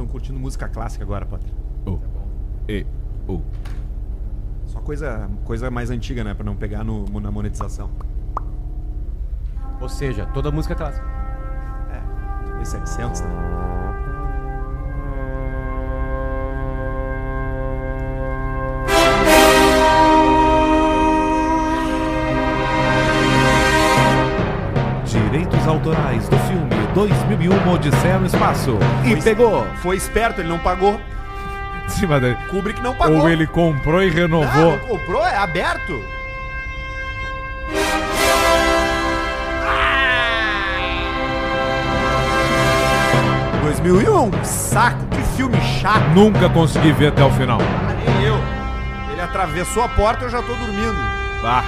estamos curtindo música clássica agora, Potter. O. E. O. Só coisa, coisa mais antiga, né? Pra não pegar no, na monetização. Ou seja, toda música clássica. É, 1700, né? Autorais do filme 2001 Odisseia no Espaço. E Foi- pegou. Foi esperto, ele não pagou. Cima daí. Kubrick não pagou. Ou ele comprou e renovou. não comprou? É aberto? Ah! 2001, saco, que filme chato. Nunca consegui ver até o final. Ah, nem eu. Ele atravessou a porta e eu já tô dormindo. Bah,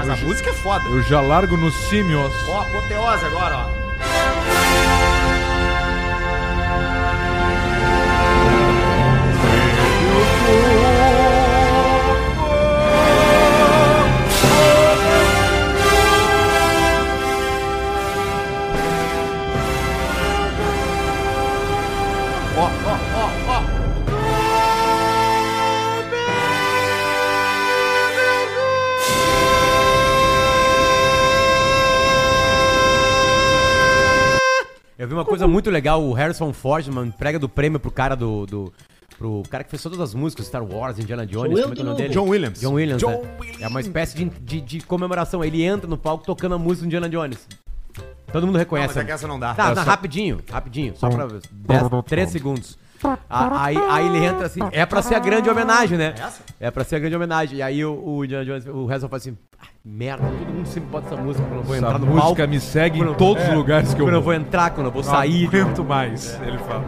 Mas a música é foda. eu já largo nos símios. Ó, apoteose agora, ó. Ó, Eu vi uma coisa muito legal, o Harrison Ford, uma entrega do prêmio pro cara do. do pro cara que fez todas as músicas, Star Wars, Indiana Jones, como é que é o nome dele? John Williams. John Williams, John né? Williams. É uma espécie de, de, de comemoração. Ele entra no palco tocando a música do Indiana Jones. Todo mundo Não, reconhece. mas é que essa não dá. Tá, É tá, só- rapidinho, rapidinho, só pra 3 segundos. Aí, aí ele entra assim, é pra ser a grande homenagem, né? essa? É pra ser a grande homenagem. E aí o, o Indiana Jones, o Harrison fala assim, "Ah, merda, todo mundo sempre bota essa música quando eu vou Essa entrar no música palco. me segue em Quando- todos os é, lugares que eu Quando eu vou. vou entrar, quando eu vou Não sair. aguento mais, ele fala.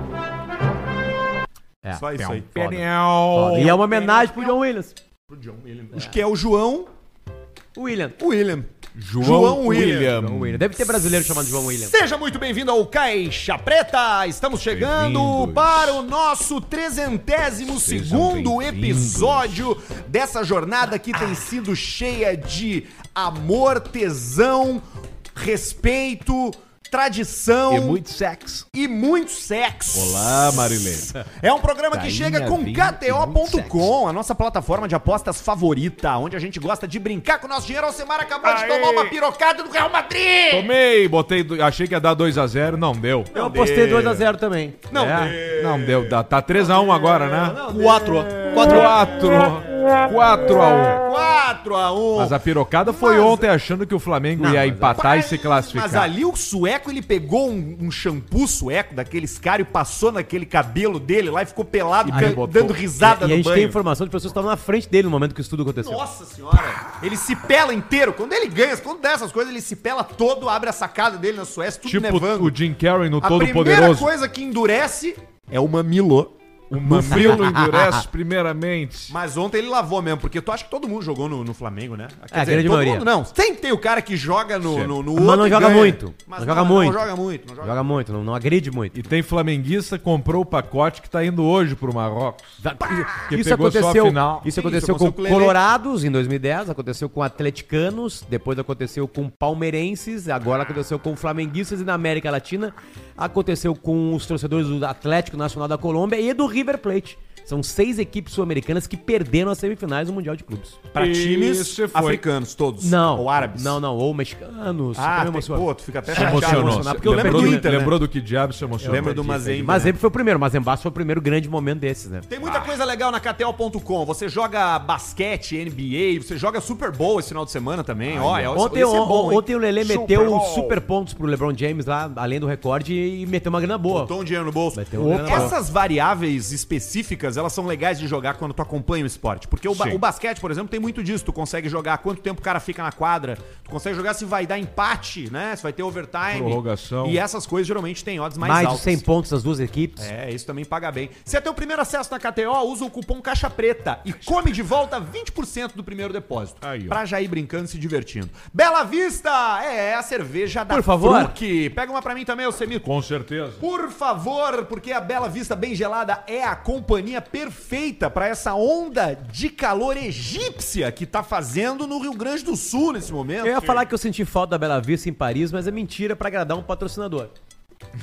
É. Só isso aí. Foda. E é uma homenagem pro John Williams. Pro John Williams. Acho que é o João William. William. João, João William. William. João William. Deve ter brasileiro chamado João William. Seja muito bem-vindo ao Caixa Preta! Estamos chegando para o nosso trezentésimo segundo episódio dessa jornada que tem sido cheia de amor, tesão, respeito, tradição E muito sexo. e muito sexo. Olá, Marilene. É um programa que Tainha, chega com KTO.com, a nossa plataforma de apostas favorita, onde a gente gosta de brincar com o nosso dinheiro. Alcemar acabou de Aê! tomar uma pirocada do Real Madrid! Tomei, botei, achei que ia dar 2x0, não deu. Eu apostei 2x0 também. Não É. Não deu, tá 3x1 agora, né? 4 4 4x1. 4 a 1 Mas a pirocada foi Mas- ontem achando que o Flamengo ia empatar e se classificar. Mas ali o sueco, ele pegou um, um shampoo sueco daqueles caras e passou naquele cabelo dele lá e ficou pelado, can- botou- dando risada E a no gente tem banho. informação de pessoas que estavam na frente dele no momento que o estudo aconteceu. Nossa senhora, ele se pela inteiro. Quando ele ganha, quando dá essas coisas, ele se pela todo, abre a sacada dele na Suécia, tudo tipo nevando. o Jim Carrey no a Todo primeira Poderoso. coisa que endurece é o mamilo. O mamilo endurece primeiramente. Mas ontem ele lavou mesmo, porque tu acha que todo mundo jogou no, no Flamengo, né? Quer É, a grande todo maioria. mundo não. Sempre tem o cara que joga no, no, no Mas não joga ganha. muito. Mas Não joga muito. Não joga muito. Não joga Joga muito, não, não agride muito. E tem flamenguista que comprou o pacote que tá indo hoje pro Marrocos. Que isso pegou só a aconteceu, final. isso Sim, aconteceu isso com aconteceu com. Colorados em 2010, aconteceu com atleticanos, depois aconteceu com palmeirenses, agora aconteceu com flamenguistas e na América Latina aconteceu com os torcedores do Atlético Nacional da Colômbia e do River Plate. São seis equipes sul-americanas que perderam as semifinais do Mundial de Clubes. Pra times foi. africanos, todos. Não, Ou árabes. Não, não, ou mexicanos. Ah, tem, pô, tu fica até Se emocionou. emocionado, Porque eu lembro lembrou do do, Inter, né? lembrou do que diabo se emocionou. lembro do Mazembe. Mazembe foi o primeiro, Mazembaço foi o primeiro grande momento desses, né? Tem muita coisa legal na KTO.com. Você joga basquete, NBA, você joga Super Bowl esse final de semana também. Olha, Ontem, esse é bom, ontem o Lelê Super meteu Bowl. super pontos pro LeBron James lá, além do recorde, e meteu uma grana boa. Botou um dinheiro no bolso. Essas variáveis específicas, elas são legais de jogar quando tu acompanha o esporte. Porque o, ba- o basquete, por exemplo, tem muito disso. Tu consegue jogar quanto tempo o cara fica na quadra. Tu consegue jogar se vai dar empate, né? Se vai ter overtime. Prorrogação. E essas coisas geralmente têm odds mais, Mais, altas. de 100 pontos das duas equipes. É, isso também paga bem. Se é teu primeiro acesso na KTO, usa o cupom Caixa Preta e come de volta 20% do primeiro depósito. Aí, ó. pra já ir brincando e se divertindo. Bela Vista! É, a cerveja da Por favor. Fruc. Pega uma pra mim também, ô Semito. Com certeza. Por favor, porque a Bela Vista Bem Gelada é a companhia perfeita para essa onda de calor egípcia que tá fazendo no Rio Grande do Sul nesse momento. Eu ia falar que eu senti falta da Bela Vista em Paris, mas é mentira pra agradar um patrocinador.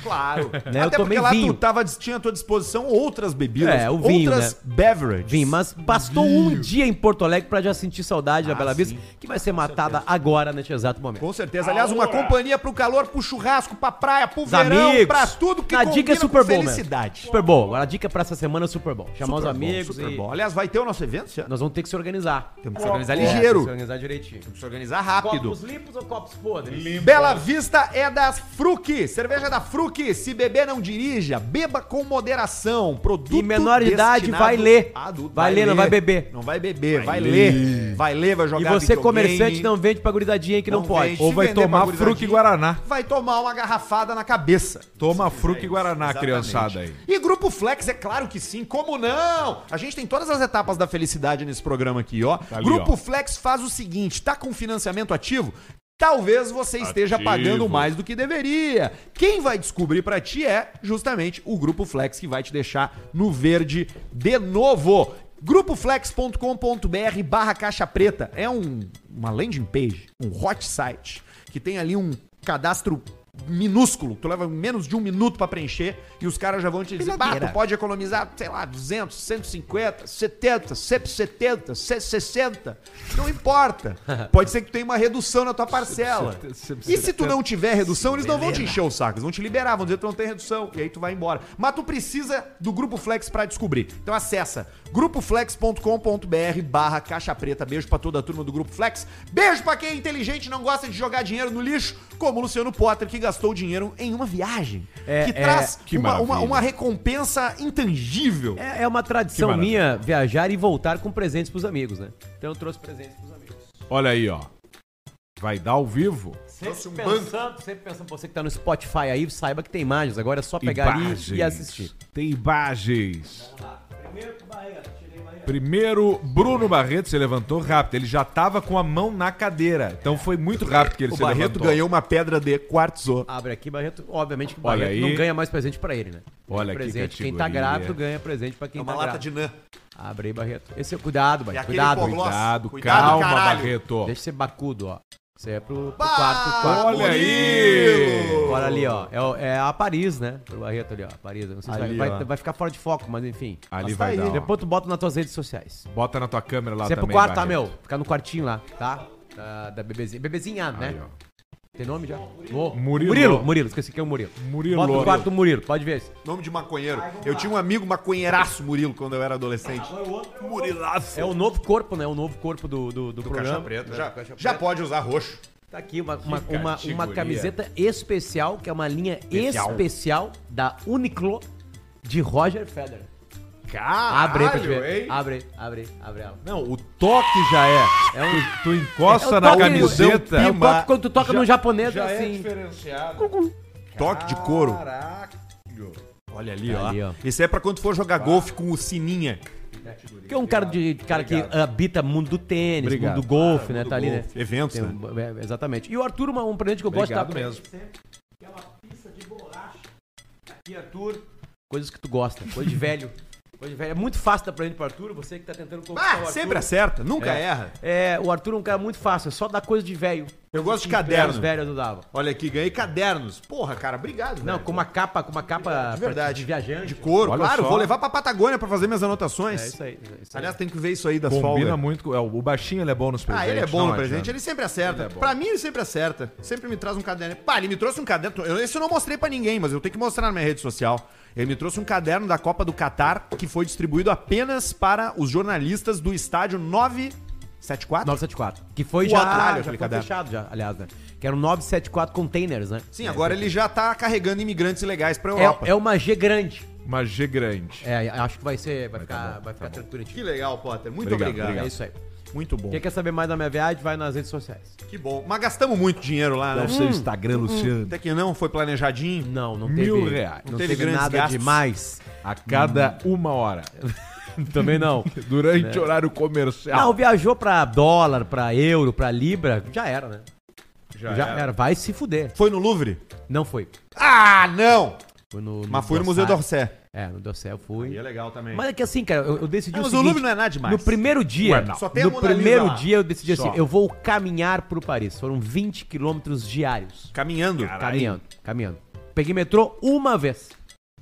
Claro. Né, eu Até porque lá vinho. tu tava, tinha à tua disposição outras bebidas, É, o vinho, outras né? beverages. Vim, mas bastou um dia em Porto Alegre pra já sentir saudade da Ah, Bela Vista, que vai ser matada agora, neste exato momento. Com certeza. Aliás, uma companhia pro calor, pro churrasco, pra praia, pro Os verão, amigos. pra tudo que Na dica é Super com Bowl, felicidade. Super Bowl. Agora a dica pra essa semana é Super Bowl. Chamar os Super bom, amigos super e bom. Aliás, vai ter o nosso evento ano? nós vamos ter que se organizar. Temos que se organizar É, tem que ligeiro. se organizar direitinho. Se organizar rápido. Copos limpos ou copos podres? Bela Vista é das Fruc. Cerveja da Fruc. Se beber, não dirija. Beba com moderação. Produto E menor de idade vai ler. adulto. Vai ler, não vai beber. Não vai beber, vai, ler. Vai ler, vai E jogar você, videogame. comerciante, não vende pra gurizadinha aí que não, Não pode. vende. Ou Se vai vender tomar pra gurizadinha, fruque Guaraná. Vai tomar uma garrafada na cabeça. Toma fruque Guaraná, Exatamente. criançada aí. E Grupo Flex, é claro que sim, como não? A gente tem todas as etapas da felicidade nesse programa aqui, ó. Tá ali, Grupo ó. Flex faz o seguinte, tá com financiamento ativo? Talvez você esteja Ativo. pagando mais do que deveria. Quem vai descobrir pra ti é justamente o Grupo Flex que vai te deixar no verde de novo. Grupoflex.com.br barra caixa preta é um, uma landing page, um hot site, que tem ali um cadastro minúsculo. Tu leva menos de um minuto pra preencher e os caras já vão te dizer, bah, tu pode economizar, sei lá, 200, 150, 70, 170, 160. Não importa. Pode ser que tu tenha uma redução na tua parcela. E se tu não tiver redução, eles não vão te encher o saco. Eles vão te liberar, vão dizer que tu não tem redução. E aí tu vai embora. Mas tu precisa do Grupo Flex pra descobrir. Então acessa grupoflex.com.br barra caixa preta. Beijo pra toda a turma do Grupo Flex. Beijo pra quem é inteligente e não gosta de jogar dinheiro no lixo, como o Luciano Potter, que gastou dinheiro em uma viagem. É, que é, traz que uma, uma, maravilha. uma recompensa intangível. É, é uma tradição minha viajar e voltar com presentes pros amigos, né? Então eu trouxe presentes pros amigos. Olha aí, ó. Vai dar ao vivo? Trouxe um Sempre pensando, sempre pensando, você que tá no Spotify aí, saiba que tem imagens. Agora é só pegar ali Imagens. e assistir. Tem imagens. Primeiro, Barreto, tirei Barreto. Primeiro, Bruno Barreto se levantou rápido. Ele já tava com a mão na cadeira. Então foi muito rápido que ele O se Barreto levantou. ganhou uma pedra de quartzo. Abre aqui, Barreto. Obviamente que o Olha Barreto aí. não ganha mais presente pra ele, né? Olha que presente. Quem tá categoria. grávido ganha presente pra quem É uma tá lata grávido. de nã. Abre aí, Barreto. Esse é cuidado, E Barreto. aquele Cuidado. hipoglós. Cuidado, Cuidado, calma, caralho. Barreto. Deixa de ser bacudo, ó. Isso aí é pro, pro Bah, quarto, quarto. Olha aí. Agora ali, ó. É, o- é a Paris, né? Pro Barreto ali, ó. Paris. Não sei se Ali, vai, ó. vai, vai ficar fora de foco, mas enfim. Ali Mas vai tá dar. Depois tu bota nas tuas redes sociais. Bota na tua câmera lá Isso é pro também, quarto, tá, Barreto. meu? Ficar no quartinho lá, tá? Da, da bebezinha. Bebezinha, né? Aí, ó. Tem nome já? No- Murilo. Murilo, Murilo. Esqueci que é o Murilo. Murilo. Bota no quarto do Murilo, pode ver. esse. Nome de maconheiro. Eu tinha um amigo maconheiraço, Murilo, quando eu era adolescente. Murilaço. É o novo corpo, né? O novo corpo do, do, do, Do programa. caixa preta. né? Já, Do Caixa já Preta. pode usar roxo. Tá aqui uma, uma, uma, uma camiseta especial, que é uma linha Especial. especial, da Uniqlo de Roger Federer. Caralho, Abre aí pra te ver. hein? Abre, abre, abre ela. Não, o toque já é. É um, Tu, tu encosta É na toque- camiseta. é o Pima. toque quando tu toca Já- no japonês, já é assim. diferenciado. Toque de couro. Caralho. Olha ali, Tá ó. ali, ó. Esse é pra quando for jogar golfe com o sininha. que é um cara, de, cara que habita mundo do tênis, Obrigado. mundo do golfe, né? mundo Tá ali, né? Eventos, Tem né? um- é, exatamente. E o Arthur, uma- um presente que eu gosto Obrigado pra ele mesmo. que é uma pista de bolacha. Aqui, Arthur, coisas que tu gosta, coisa de velho. É muito fácil dar presente pro Arthur, você que tá tentando conquistar o Ah, Arthur. sempre acerta, nunca É. erra. É, o Arthur é um cara muito fácil, é só dar coisa de velho. Eu gosto de Os caderno. velhos eu dava. Olha aqui, ganhei cadernos. Porra, cara, obrigado. Não, velho. com uma capa, com uma capa De verdade. de viajante. De couro, Olha claro. só. Vou levar pra Patagônia pra fazer minhas anotações. É isso aí. é isso aí. Aliás, tem que ver isso aí das Combina folgas. muito. com- é, o baixinho ele é bom nos presentes. Ah, ele é bom não no presente, adianta. ele sempre acerta. Ele é bom. pra mim, ele sempre acerta. Sempre me traz um caderno. Pá, ele me trouxe um caderno. Eu, esse eu não mostrei pra ninguém, mas eu tenho que mostrar na minha rede social. Ele me trouxe um caderno da Copa do Catar que foi distribuído apenas para os jornalistas do estádio 974. 974. Que foi Uau, já, aquele já foi caderno. fechado, já, aliás, né? Que eram 974 containers, né? Sim, agora ele já tá carregando imigrantes ilegais pra É, Europa. é uma G grande. Uma G grande. É, acho que vai ser. Vai ficar, bom, vai ficar tá tranquilo. Que legal, Potter. Muito Obrigado, obrigado. obrigado. É isso aí. Muito bom. Quem quer saber mais da minha viagem, vai nas redes sociais. Que bom. Mas gastamos muito dinheiro lá, né? É o seu Instagram, Luciano. Até que não, foi planejadinho. Não, não Mil teve. reais. Não Não teve, teve nada gastos. demais. A cada uma hora. Também não. Durante Né? horário comercial. Não, viajou pra dólar, pra euro, pra libra, já era, né? já, Já, era. era. Vai se fuder. Foi no Louvre? Não foi. Ah, não! Foi no, Mas foi no Museu d'Orsay. É, no Dorsal eu fui. Aí é legal também. Mas é que assim, cara, eu, eu decidi Ah, o mas o seguinte, Louvre não é nada demais. No primeiro dia, Ué, não. Só tem no primeiro lá. dia eu decidi assim, Só. eu vou caminhar pro Paris. Foram 20 quilômetros diários. Caminhando. Caminhando, caminhando. peguei metrô uma vez.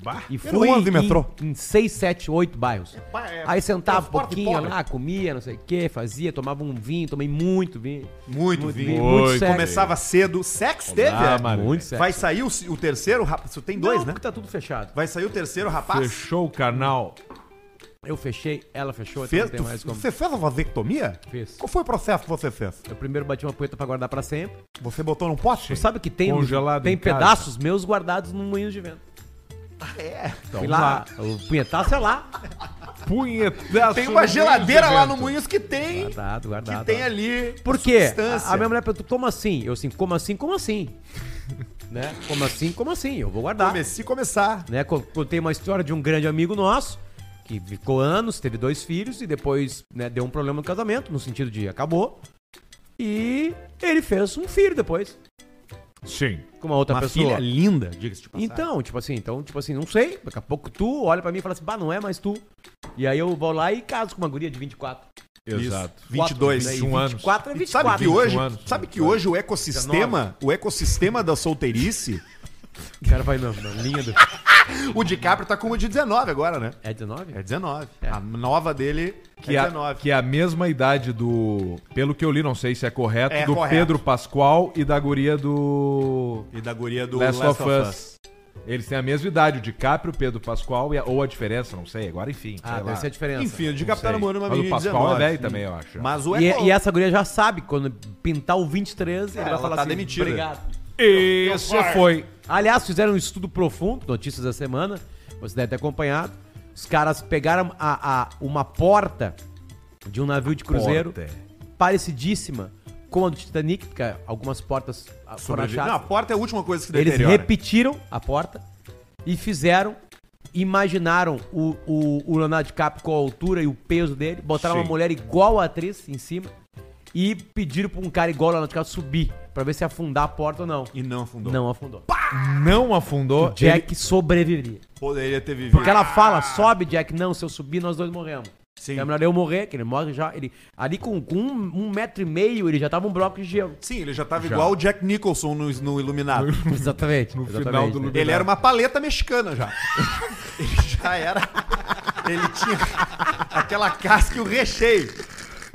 Bah. E fui de metrô. em, em seis, sete, oito bairros. é Aí sentava um transporte pouquinho pobre. lá, comia, não sei o que, fazia, tomava um vinho, tomei muito vinho. Muito, vinho. muito Oi, sexo. Começava cedo. Sex teve? Ah, é? mano. Muito sexo. Vai sair o, o terceiro, rapaz. Você tem dois, Não, né? tá tudo fechado. Vai sair o terceiro, rapaz. Fechou o canal. Eu fechei, ela fechou, então Fez, tu- mais como. Você fez a vasectomia? Fiz. Qual foi o processo que você fez? Eu primeiro bati uma poeta pra guardar pra sempre. Você botou num pote? Tu sabe que tem, Congelado tem em casa. pedaços meus guardados no moinho de vento. É. Fui lá, o punhetaço é lá. Punhetaço. Tem uma geladeira lá no. Moinhos que tem. Guardado, guardado. Que tem ali. Por quê? A, a minha mulher perguntou, como assim? Eu assim, como assim, como assim? né? Como assim, como assim? Eu vou guardar. Comecei a começar. né? Co- Contei uma história de um grande amigo nosso que ficou anos, teve dois filhos e depois né, deu um problema no casamento, no sentido de acabou. E ele fez um filho depois Sim. com uma outra Uma pessoa. filha linda, diga-se de passagem. Então, tipo assim, então, tipo assim, não sei. Daqui a pouco tu olha pra mim e fala assim, bah, não é mais tu. E aí eu vou lá e caso com uma guria de 24. Exato. 22. Daí 21 anos. 24 é E 24. sabe que hoje, 21 anos. sabe que hoje o ecossistema, o ecossistema da solteirice, O cara vai na, na linha do... o DiCaprio tá com uma de 19 agora, né? É 19? É 19. É. A nova dele Que, é a, 19. que é a mesma idade do. Pelo que eu li, não sei se é correto, É do correto. Pedro Pascoal e da guria do. E da guria do Last, of Us. Eles têm a mesma idade, o DiCaprio, Pedro Pascoal, e a- ou a diferença, não sei. Agora, enfim. Ah, sei deve ser a diferença. Enfim, o Não DiCaprio tá sei. namorando uma Mas o menina de Pascoal 19. é velho também, eu acho. Mas o E, eco... e essa guria já sabe, quando pintar o 23, ele vai ela falar tá assim, demitida. obrigado. Esse foi. Aliás, fizeram um estudo profundo, notícias da semana, você deve ter acompanhado. Os caras pegaram a, a- uma porta de um navio de cruzeiro Porta. parecidíssima com a do Titanic, porque algumas portas ah, foram achadas. Não, a porta é a última coisa que Eles deteriora. repetiram a porta e fizeram, imaginaram o, o, o Leonardo DiCaprio com a altura e o peso dele, botaram Sim. uma mulher igual a atriz em cima e pediram pra um cara igual ao Leonardo DiCaprio subir, pra ver se afundar a porta ou não. E não afundou. Não afundou. Não afundou. Jack sobreviveria. Poderia ter vivido. Porque ela fala, sobe, Jack, não, se eu subir, nós dois morremos. Sim. É melhor eu morrer, que ele morre já. Ele, ali com, com um, um metro e meio, ele já tava um bloco de gelo. Sim, ele já tava Já. igual o Jack Nicholson no, no Iluminado. Exatamente. No exatamente, final do né? Iluminado. Ele era uma paleta mexicana já. ele já era. Ele tinha aquela casca e o recheio.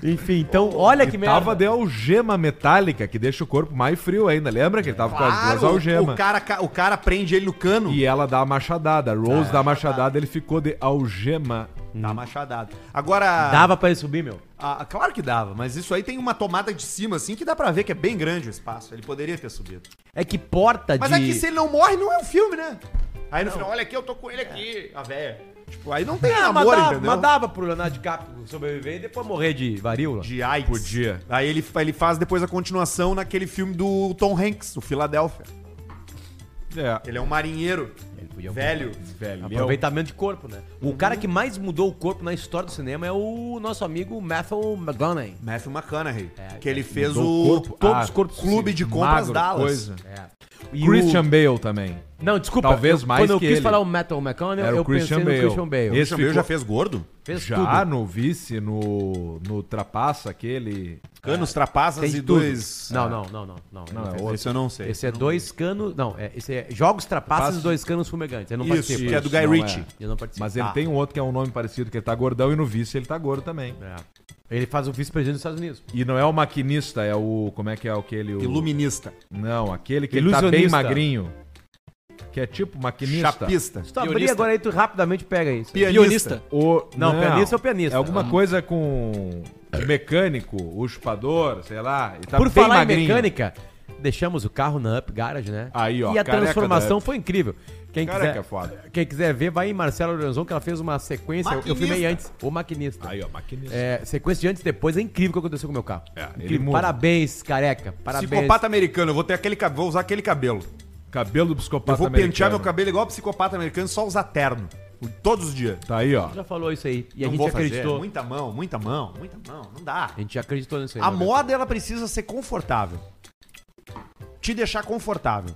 Enfim, então, olha que E merda. tava de algema metálica, que deixa o corpo mais frio ainda. Lembra que ele tava com as duas Claro, o algemas? cara, ca- o cara prende ele no cano. E ela dá a machadada. A Rose dá a machadada, ele ficou de algema. Dá machadada. Agora. Dava pra ele subir, meu. Ah, claro que dava, mas isso aí tem uma tomada de cima, assim, que dá pra ver que é bem grande o espaço. Ele poderia ter subido. É que porta Mas de... é que se ele não morre, não é um filme, né? Aí no final, olha aqui, eu tô com ele aqui, a véia. Tipo, aí não tem Ah, mas, amor, dava, entendeu? mas dava pro Leonardo DiCaprio sobreviver e depois morrer de varíola. De AIDS. Podia. Aí ele, ele faz depois a continuação naquele filme do Tom Hanks, o Philadelphia. É. Ele é um marinheiro Ele podia velho. Velho. Aproveitamento de corpo, né? O cara que mais mudou o corpo na história do cinema é o nosso amigo Matthew McConaughey. Matthew McConaughey. É, que ele fez Mudou o, o corpo. todos Ah, os corpos sim, clube de compras magro, Dallas. coisa. É. E Christian o... Bale também. Não, desculpa. Talvez eu- mais Quando eu que quis ele. falar o Matthew McConaughey, Era eu o Christian pensei Bale. no Christian Bale. Esse Christian Bale ficou- já fez gordo? Fez Já tudo. no vice, no, no Trapaça, aquele. Canos, trapaças Fez e tudo. dois... Não, não, não, não. Não, Não, não é fez. Esse eu não sei. Esse é dois canos... Não, é, esse é Jogos Trapaças Trapaças. e Dois Canos Fumegantes. Eu não Isso, participo. que é do Guy Ritchie. Eu não participo. Mas ele Ah. tem um outro que é um nome parecido, que ele tá gordão, e no vice ele tá gordo também. É. Ele faz o vice-presidente dos Estados Unidos. E não é o maquinista, é o. Como é que é aquele? O... Iluminista. Não, aquele que ele tá bem Ilusionista. magrinho. Que é tipo maquinista. Chapista. Se tu abrir Pianista. agora aí, tu rapidamente pega isso. Pianista. O... Não, pianista é o pianista. É alguma coisa com mecânico, o chupador, sei lá. E tá Por bem falar magrinho. em mecânica, deixamos o carro na Up Garage, né? Aí, ó, E a careca transformação Up. foi incrível. Quem Careca quiser, é foda. quem quiser ver, vai em Marcelo Lorenzon, que ela fez uma sequência. eu- Eu Maquinista. filmei antes, o maquinista. Aí, ó, maquinista. É, sequência de antes e depois é incrível o que aconteceu com o meu carro. É, ele incrível. muda. Parabéns, careca. Parabéns. Psicopata americano, eu vou ter aquele cabelo, vou usar aquele cabelo. Cabelo do psicopata eu vou pentear americano. meu cabelo igual psicopata americano, só usar terno. Todos os dias. Tá aí, ó. Já falou isso aí. E a Não gente vou fazer. acreditou. Muita mão, muita mão, muita mão. Não dá. A gente acreditou nisso aí. A moda, ela precisa ser confortável. Te deixar confortável.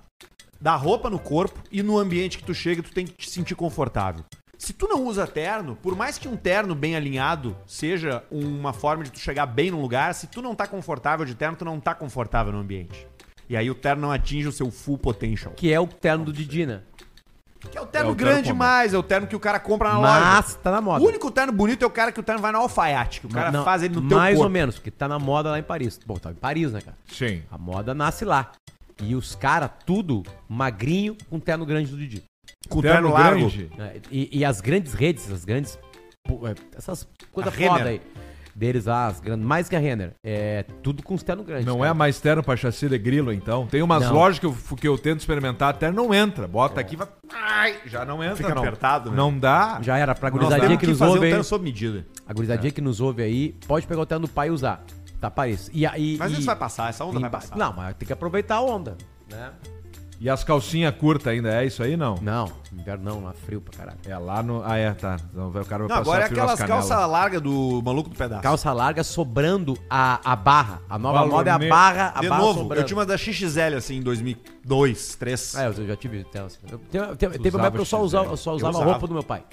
Dar roupa no corpo e no ambiente que tu chega, tu tem que te sentir confortável. Se tu não usa terno, por mais que um terno bem alinhado seja uma forma de tu chegar bem num lugar, se tu não tá confortável de terno, tu não tá confortável no ambiente. E aí o terno não atinge o seu full potential. Que é o terno do Didi, né? Que é o terno É o terno grande comum. demais, é o terno que o cara compra na loja. Mas tá na moda. O único terno bonito é o cara que o terno vai no alfaiate, que o cara Não, faz ele no teu Mais ou menos, porque tá na moda lá em Paris. Bom, tá em Paris, né, cara? Sim. A moda nasce lá. E os caras, tudo magrinho com terno grande do Didi. Com o terno, largo. grande. né? E, e as grandes redes, as grandes. é, Essas coisas Renner. foda aí. Deles lá, as grandes, mais que a Renner. É tudo com os terno grandes. Não cara. é mais terno pra chassi de grilo, então. Tem umas Não. lojas que eu, que eu tento experimentar, até não entra. Bota aqui, vai. Ai, já não entra, Fica não. apertado, né? Não dá. Já era pra gurizadinha que que nos ouve um aí. terno. A gurizadinha que nos ouve aí, pode pegar o terno do pai e usar. Tá Paris. E aí. Mas e, isso vai passar, essa onda vai passar. Não, mas tem que aproveitar a onda. Né? E as calcinhas curtas ainda, é isso aí, não? Não, inverno não, lá frio pra caralho. É lá no. Ah, é, tá. Então, vai- o cara vai Não, passar agora é aquelas canelas. calças largas do maluco do pedaço. Calça larga sobrando a, a barra. A nova Valor moda é a barra, a De barra novo, sobrando. eu tinha uma da XXL assim em 2002, 2003. É, eu já tive Telsa. Eu- Teve, teve, teve uma época que eu só usava, eu só usava a usava. roupa do meu pai.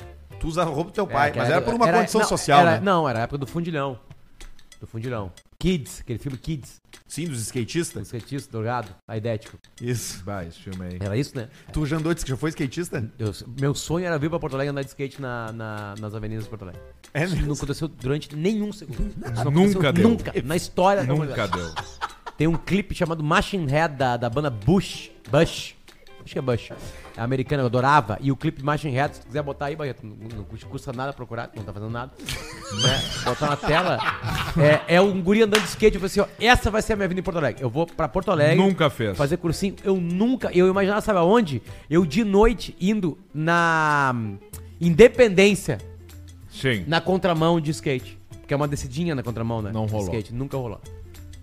Tu usava roupa do teu pai, É, mas era por uma condição não, social, era- né? Não, era a época do fundilhão. Do fundilhão. Kids, aquele filme Kids. Sim, dos skatistas. skatista, drogado, aidético. Isso. Vai, esse filme aí. Era isso, né? Tu já andou de já foi skatista? Eu- meu sonho era vir pra Porto Alegre andar de skate na, na- nas avenidas de Porto Alegre. É Isso mesmo? não aconteceu durante nenhum segundo. Isso não Nunca deu. Nunca. Na história da Nunca deu. Tem um clipe chamado Machine Head da, da banda Bush. Bush. Acho que é Bush. É americana, eu adorava. E o clipe Machine Head, se tu quiser botar aí, Barreto, não, não custa nada procurar, não tá fazendo nada. né? Botar na tela. É, é um guri andando de skate. Eu falei assim: ó, essa vai ser a minha vida em Porto Alegre. Eu vou pra Porto Alegre. Nunca fez. Fazer cursinho. Eu nunca. Eu imaginava, sabe aonde? Eu de noite indo na hum, Independência, Sim. na contramão de skate. Que é uma descidinha na contramão, né? Não De rolou. Skate. Nunca rolou.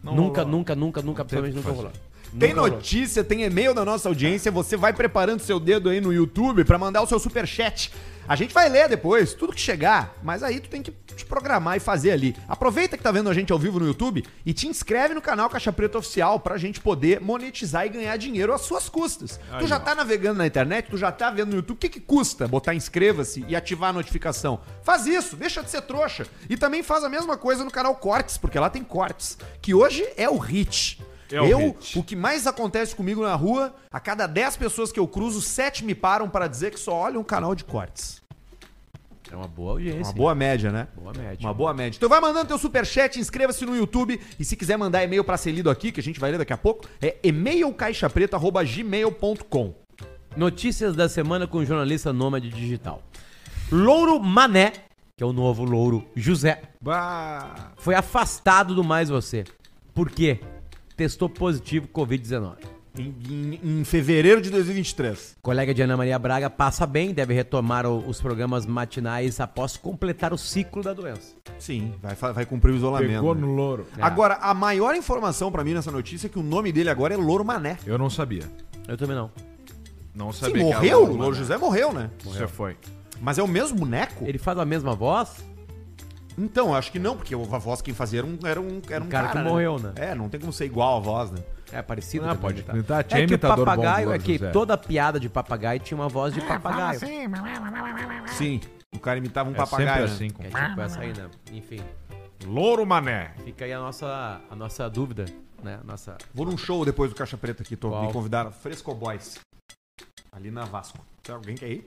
Não nunca, rolou. nunca, nunca, nunca, teve absolutamente nunca rolou. Tem Nunca rolou. notícia, tem e-mail da nossa audiência. Você vai preparando seu dedo aí no YouTube pra mandar o seu superchat. A gente vai ler depois, tudo que chegar, mas aí tu tem que te programar e fazer ali. Aproveita que tá vendo a gente ao vivo no YouTube e te inscreve no canal Caixa Preta Oficial pra gente poder monetizar e ganhar dinheiro às suas custas. tu já tá navegando na internet, tu já tá vendo no YouTube, o que que custa botar inscreva-se e ativar a notificação? Faz isso, deixa de ser trouxa. E também faz a mesma coisa no canal Cortes, porque lá tem cortes, que hoje é o hit. É o eu, hit. o que mais acontece comigo na rua, a cada 10 pessoas que eu cruzo, 7 me param para dizer que só olham um canal de cortes. É uma boa audiência. Uma boa média, né? Boa média. Uma boa média. Então vai mandando teu superchat, inscreva-se no YouTube e se quiser mandar e-mail pra ser lido aqui, que a gente vai ler daqui a pouco, é e-mailcaixapreta.gmail.com Notícias da semana com o jornalista nômade digital. Louro Mané, que é o novo Louro José, Bah. foi afastado do Mais Você. Por quê? Testou positivo Covid-19. em, em- em fevereiro de 2023. Colega de Ana Maria Braga passa bem, deve retomar o- os programas matinais após completar o ciclo da doença. Sim, vai, vai cumprir o isolamento. Pegou né? no louro. É. Agora, a maior informação pra mim nessa notícia é que o nome dele agora é Louro Mané. Eu não sabia. Eu também não. Não Sim, sabia. que era morreu? O Louro. José morreu, né? Você foi. Mas é o mesmo boneco? Ele faz a mesma voz? Então, acho que não, porque a voz quem fazia era um, era um, era um Um cara que né? morreu, né? É, não tem como ser igual a voz, né? É parecido. Não, também, pode tá? imitar. Tinha É que o imitador bom papagaio, é que José. toda piada de papagaio tinha uma voz de papagaio. Sim. O cara imitava um É papagaio. sempre né? assim. Com... É tipo essa aí, né? Enfim, Louro Mané. fica aí a nossa, a nossa dúvida, né? Nossa... Vou num show depois do Caixa Preta aqui, tô, Qual? me convidaram. Fresco Boys. Ali na Vasco. Tem alguém que é aí?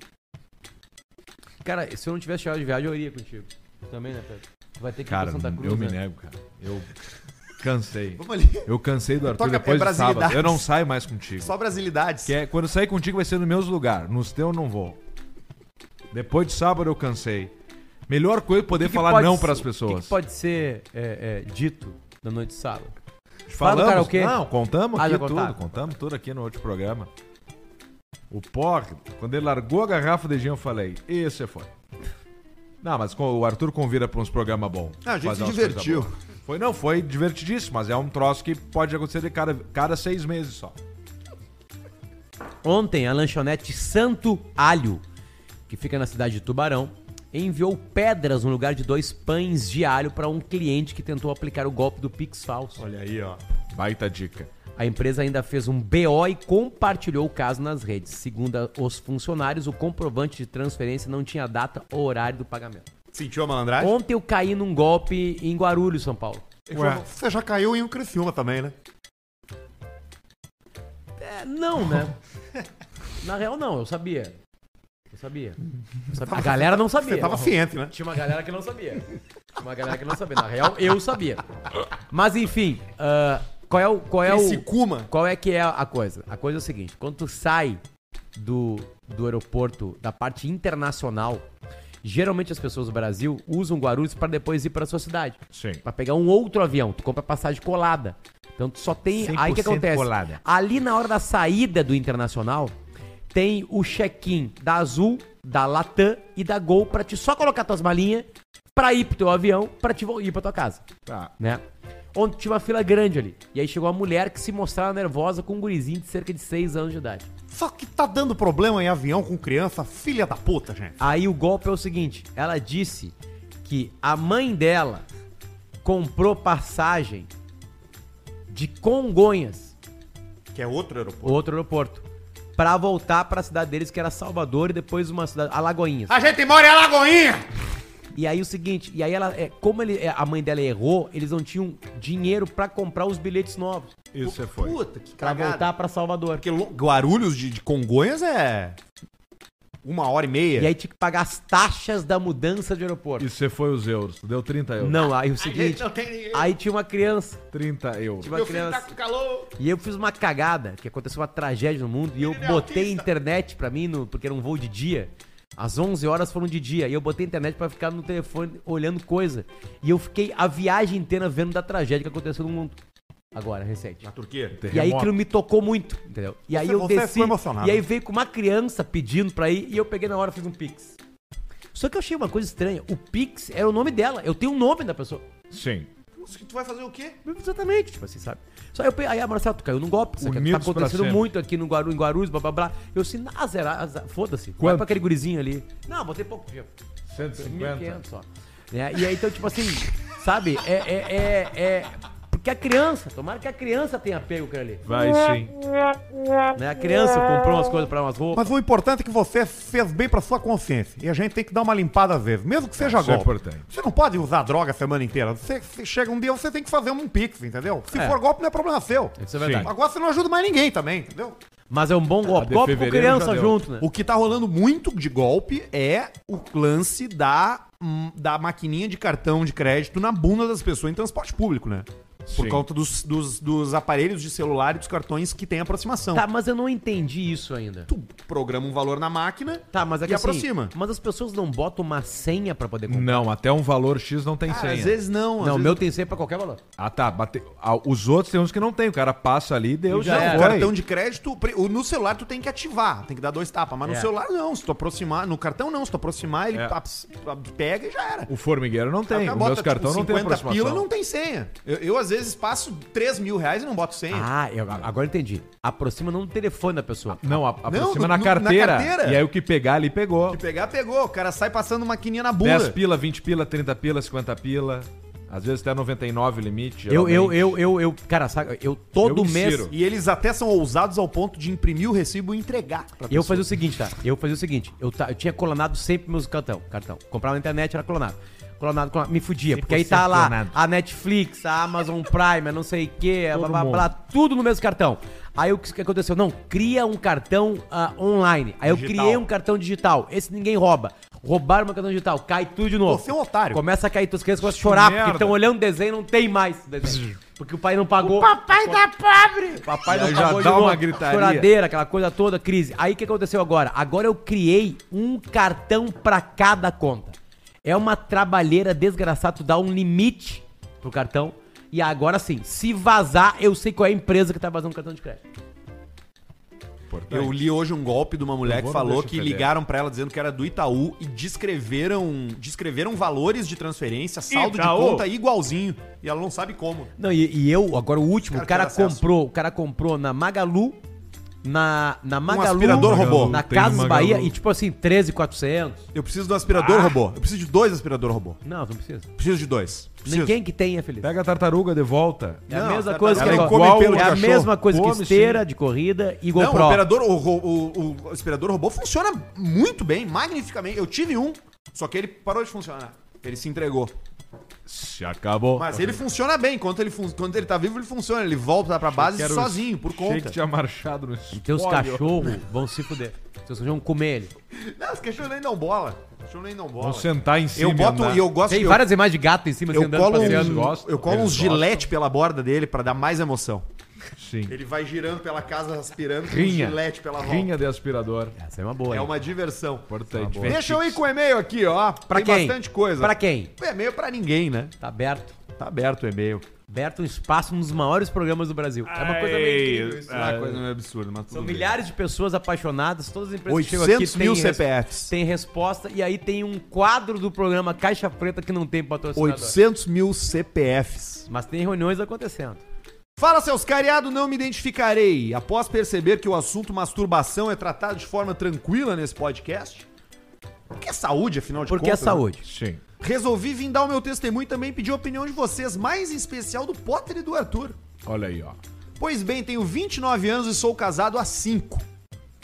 Cara, se eu não tivesse chegado de viagem, eu iria contigo. Tu também, né, Pedro? Tu vai ter que ir Cara, pra Santa Cruz, eu me né? nego, cara. Eu cansei. Vamos ali. Eu cansei do Arthur Toca- depois é de sábado. Eu não saio mais contigo. Só brasilidades. Que é, quando eu sair contigo vai ser nos meus lugares. Nos teus eu não vou. Depois de sábado eu cansei. Melhor coisa é poder que que falar não para as O que, pessoas. que pode ser é, é, dito na noite de sábado? Falamos? Fala, cara, o quê? Não, contamos Ah, aqui tudo. contaram. Contamos tudo aqui no outro programa. O Porre, quando ele largou a garrafa de gin, eu falei, esse foi. Não, mas com- o Arthur convida para uns programas bons. Ah, a gente se divertiu. Foi, não, foi divertidíssimo, mas é um troço que pode acontecer de cada, cada seis meses só. Ontem, a lanchonete Santo Alho, que fica na cidade de Tubarão, enviou pedras no lugar de dois pães de alho para um cliente que tentou aplicar o golpe do Pix falso. Olha aí, ó. Baita dica. A empresa ainda fez um BO e compartilhou o caso nas redes. Segundo os funcionários, o comprovante de transferência não tinha data ou horário do pagamento. Sentiu a malandragem? Ontem eu caí num golpe em Guarulhos, São Paulo. Ué. Você já caiu em um Criciúma também, né? É, não, né? Na real, não, eu sabia. Eu sabia. Eu sabia. A galera não sabia. Você tava ciente, né? Tinha uma galera que não sabia. Tinha uma galera que não sabia. Na real, eu sabia. Mas enfim, ah, qual é o. Qual é Esse o Kuma. qual é que é a coisa? A coisa é o seguinte: quando tu sai do, do aeroporto da parte internacional, geralmente as pessoas do Brasil usam Guarulhos para depois ir para sua cidade. Sim. Pra pegar um outro avião. Tu compra passagem colada. Então tu só tem. Aí o que 100% acontece? colada. Ali na hora da saída do internacional, tem o check-in da Azul, da Latam e da Gol pra te só colocar tuas malinhas pra ir pro teu avião, pra te ir pra tua casa. Tá. Né? Onde tinha uma fila grande ali. E aí chegou uma mulher que se mostrava nervosa com um gurizinho de cerca de 6 anos de idade. Só que tá dando problema em avião com criança, filha da puta, gente. Aí o golpe é o seguinte: ela disse que a mãe dela comprou passagem de Congonhas, Que é outro aeroporto. outro aeroporto, pra voltar pra cidade deles, que era Salvador, e depois uma cidade, Alagoinhas. A gente mora em Alagoinha! E aí o seguinte, e aí ela, é, como ele, é, a mãe dela errou, eles não tinham dinheiro pra comprar os bilhetes novos, Isso você foi. Puta, que Pra cagada. voltar pra Salvador. Porque Guarulhos de, de Congonhas é uma hora e meia. E aí tinha que pagar as taxas da mudança de aeroporto. Isso você foi os euros. Deu 30 euros. Não, aí o seguinte, aí tinha uma criança, 30 euros. tinha uma criança. tá calor. E eu fiz uma cagada, que aconteceu uma tragédia no mundo, e eu Ele é botei autista. internet pra mim, no, porque era um voo de dia. Às 11 horas foram de dia, e eu botei internet pra ficar no telefone olhando coisa. E eu fiquei a viagem inteira vendo da tragédia que aconteceu no mundo. Agora, recente. Na Turquia? E aí Terremoto. aquilo me tocou muito, entendeu? E aí Você- eu você desci, ficou emocionado. e aí veio com uma criança pedindo pra ir, e eu peguei na hora e fiz um pix. Só que eu achei uma coisa estranha, o pix era o nome dela, eu tenho o nome da pessoa. Sim. Tu vai fazer o quê? Exatamente, tipo assim, sabe? Só eu pe- aí a Marcela, tu caiu num golpe, isso aqui tá acontecendo muito aqui no Guaru, em Guarulhos, blá blá blá. Eu assim, ah, zera, azar, foda-se. Vai pra aquele gurizinho ali. Não, botei pouco dinheiro. 150. 1.500 só. Né? E aí, então, tipo assim, sabe? É, é, é, é- Porque a criança, tomara que a criança tenha pego aquilo ali. Vai sim. Né? A criança comprou umas coisas pra umas roupas. Mas o importante é que você fez bem pra sua consciência. E a gente tem que dar uma limpada às vezes, mesmo que seja Isso é golpe. importante. Você não pode usar droga a semana inteira. Você, você chega um dia, você tem que fazer um pix, entendeu? Se É. for golpe, não é problema seu. Isso é verdade. Agora você não ajuda mais ninguém também, entendeu? Mas é um bom golpe. de Golpe com criança junto, né? O que tá rolando muito de golpe é o lance da, hum, da maquininha de cartão de crédito na bunda das pessoas em transporte público, né? Por Sim. conta dos, dos, dos aparelhos de celular e dos cartões que tem aproximação. Tá, mas eu não entendi isso ainda. Tu programa um valor na máquina Tá, mas é e que assim, aproxima. Mas as pessoas não botam uma senha pra poder comprar. Não, até um valor X não tem Cara, senha. às vezes não. às Não, o meu tem senha pra qualquer valor. Ah, tá. bate- ah, Os outros tem uns que não tem. O cara passa ali e deu, Já já, era. foi. cartão de crédito, o- no celular tu tem que ativar, tem que dar dois tapas, mas no É. celular não, se tu aproximar, no cartão não, se tu aproximar, ele É. pega e já era. O formigueiro não tem. Os meus cartões tipo, não tem 50 aproximação. pila não tem senha. Eu, eu, às vezes passo 3 mil reais e não boto senha. Ah, eu, agora eu entendi. Aproxima não no telefone da pessoa. Não, a- aproxima no- na, no- na carteira, carteira. E aí o que pegar ali pegou. Se pegar, pegou. O cara sai passando maquininha na bunda. 10 pila, 20 pila, 30 pila, 50 pila. Às vezes até 99 o limite. Eu, eu, geralmente. eu, eu, eu, cara, sabe, eu todo Eu mês. insiro. E eles até são ousados ao ponto de imprimir o recibo e entregar pra Eu fazia o seguinte, tá? Eu fazia o seguinte, eu, ta- eu tinha colonado sempre meus cartão, cartão. Comprava na internet, era colonado. Colonado, colonado me fudia, porque aí tá lá clonado. a Netflix, a Amazon Prime, a não sei o que, blá blá blá, tudo no mesmo cartão. Aí o que aconteceu? Não, cria um cartão ah, online. Aí eu Digital. criei um cartão digital. Esse ninguém rouba. Roubaram meu cartão digital, cai tudo de novo. Você é um otário. Começa a cair, tuas crianças começam a chorar, porque merda. estão olhando o desenho e não tem mais desenho. Porque o pai não pagou. O papai tá pobre! O papai não já pagou de dá uma gritaria. Choradeira, aquela coisa toda, crise. Aí o que aconteceu agora? Agora eu criei um cartão pra cada conta. É uma trabalheira desgraçada, tu dá um limite pro cartão. E agora sim, se vazar, eu sei qual é a empresa que tá vazando o cartão de crédito. Importante. Eu li hoje um golpe de uma mulher que falou que ligaram pra ela dizendo que era do Itaú e descreveram, descreveram valores de transferência, saldo Itaú? de conta igualzinho. E ela não sabe como. Não, e, e eu, agora o último, Cara, o cara quero acesso. comprou, o cara comprou na Magalu, na, na Magalu, aspirador robô. na Tem Casas Magalu. Bahia, e tipo assim, 13,400. Eu preciso de um aspirador robô. Eu preciso de dois aspirador robô. Não, não precisa. Preciso de dois. Preciso. Ninguém que tenha, feliz. Pega a tartaruga de volta. É a Não, mesma coisa que ela come pelo É de a cachorro. mesma coisa que Come, esteira sim. de corrida e Não, o, operador, o, o- o aspirador robô funciona muito bem, magnificamente. Eu tive um, só que ele parou de funcionar. Ele se entregou. Se acabou. Mas ele funciona bem. Enquanto ele, fun... Quando ele tá vivo, ele funciona. Ele volta pra base Quero- sozinho, por Achei conta. que tinha marchado no E teus espólio. cachorros vão se fuder. Seus cachorros vão comer ele. Não, os cachorros nem dão bola. Os cachorros nem dão bola. Vão sentar em cima. Eu boto e eu gosto Tem eu, várias imagens de gato em cima, assim, eu andando, colo um, gostam, eu colo eles uns gilete pela borda dele pra dar mais emoção. Sim. Ele vai girando pela casa, aspirando com um Rinha. gilete pela volta. Rinha de aspirador. Essa é uma boa, É hein? uma diversão. Importante. Deixa eu ir com o e-mail aqui, ó. Pra Tem quem? bastante coisa. Pra quem? O e-mail pra ninguém, né? Tá aberto. Tá aberto o e-mail. Aberto um espaço nos maiores programas do Brasil. É uma coisa meio incrível isso. É uma coisa meio absurda, mas tudo São bem. milhares de pessoas apaixonadas, todas as empresas que chegam aqui 800 mil CPFs. têm resposta, e aí tem um quadro do programa Caixa Preta que não tem patrocinador. 800 mil CPFs. Mas tem reuniões acontecendo. Fala, seus cariados, não me identificarei. Após perceber que o assunto masturbação é tratado de forma tranquila nesse podcast, porque é saúde, afinal de Porque é contas. né? saúde. Sim. Resolvi vir dar o meu testemunho e também pedir a opinião de vocês, mais em especial do Potter e do Arthur. Olha aí, ó. Pois bem, tenho 29 anos e sou casado há 5.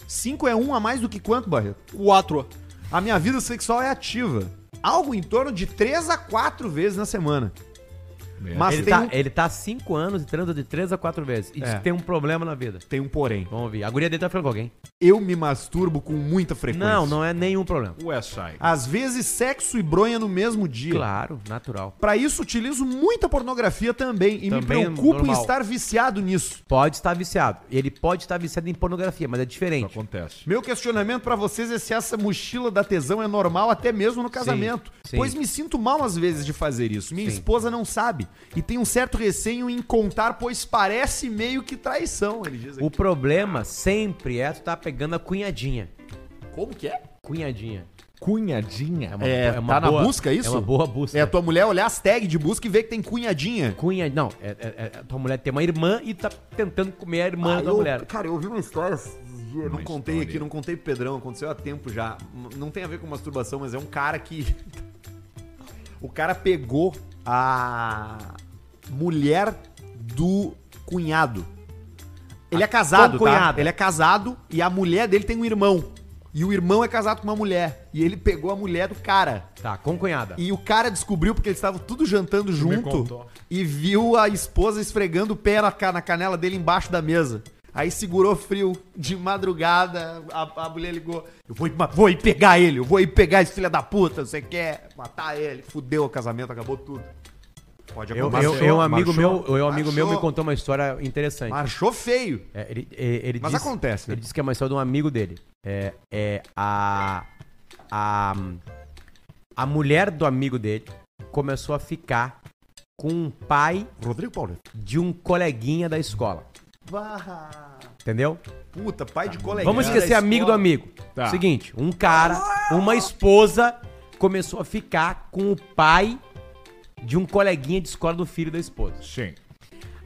5 é um a mais do que quanto, Barreto? Quatro. A minha vida sexual é ativa. Algo em torno de 3 a 4 vezes na semana. Mas Ele tem, tá, um, ele tá há 5 anos e transa de 3 a 4 vezes. E diz É. que tem um problema na vida. tem um porém. Vamos ouvir. A guria dele tá falando com alguém. Eu me masturbo com muita frequência. Não, não é nenhum problema. West Side. Às vezes sexo e bronha no mesmo dia. Claro, natural. Pra isso utilizo muita pornografia também e me Também é preocupo em normal. estar viciado nisso. Pode estar viciado. Ele pode estar viciado em pornografia, mas é Isso diferente. acontece. Meu questionamento pra vocês é se essa mochila da tesão é normal até mesmo no casamento. sim. Pois me sinto mal às vezes de fazer isso. Minha Sim. esposa não sabe e tem um certo receio em contar, pois parece meio que traição, ele diz aqui. O problema sempre é tu tá pegando a cunhadinha. Como que é? Cunhadinha. Cunhadinha. uma- É, tá na busca isso? É uma boa busca. É a tua mulher olhar as tags de busca e ver que tem cunhadinha. Cunha... Não, é, é- é- a tua mulher tem uma irmã e tá tentando comer a irmã Ah, da eu- mulher. Cara, eu ouvi uma história. Eu não Uma contei história. aqui, não contei pro Pedrão, aconteceu há tempo já. Não tem a ver com masturbação, mas é um cara que. o cara pegou a mulher do cunhado. Ele é casado, tá? Ele é casado e a mulher dele tem um irmão. E o irmão é casado com uma mulher. E ele pegou a mulher do cara. Tá, com cunhada. E o cara descobriu porque eles estavam tudo jantando junto contou. e viu a esposa esfregando o pé na, ca- na canela dele embaixo da mesa. Aí segurou frio de madrugada, a, a mulher ligou. Eu vou, vou ir pegar ele, eu vou ir pegar esse filho da puta, você quer matar ele. Fudeu o casamento, acabou tudo. Pode Eu, acontecer. eu, eu, um amigo marchou, meu, eu, um amigo meu me contou uma história interessante. Marchou feio. É, ele, ele- ele Mas disse- acontece, né? Ele disse que é uma história de um amigo dele. É, é a, a. A mulher do amigo dele começou a ficar com um pai Rodrigo Paulo. de um coleguinha da escola. Entendeu? Puta, pai de colega. Vamos esquecer amigo do amigo. Tá. Seguinte, um cara, uma esposa começou a ficar com o pai de um coleguinha de escola do filho da esposa. Sim.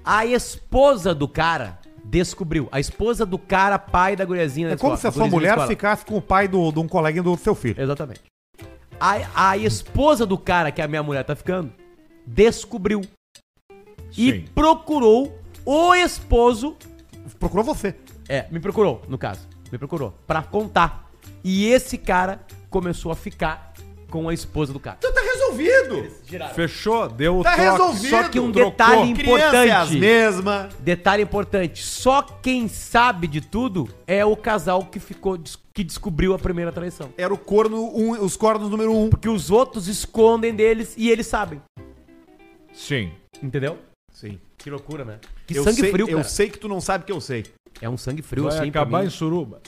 A esposa do cara descobriu. A esposa do cara, pai da guriazinha da É como escola. se a sua guriazinha da mulher escola. ficasse com o pai do- de um coleguinha do seu filho. Exatamente. A, a esposa do cara que a minha mulher tá ficando descobriu. E Sim. procurou o esposo. Procurou você. É, me procurou, no caso. Me procurou. Pra contar. E esse cara começou a ficar com a esposa do cara. Então tá resolvido. Fechou, deu o Tá troque. resolvido. Só que um Trocou. detalhe Criança é as importante. mesmas. Detalhe importante. Só quem sabe de tudo é o casal que ficou que descobriu a primeira traição. Era o corno, um, os cornos número um. Porque os outros escondem deles e eles sabem. Sim. Entendeu? Que loucura, né? Que eu sangue sei, frio, Eu cara. sei que tu não sabe que eu sei. É um sangue frio, Vai assim, pra acabar mim. em suruba.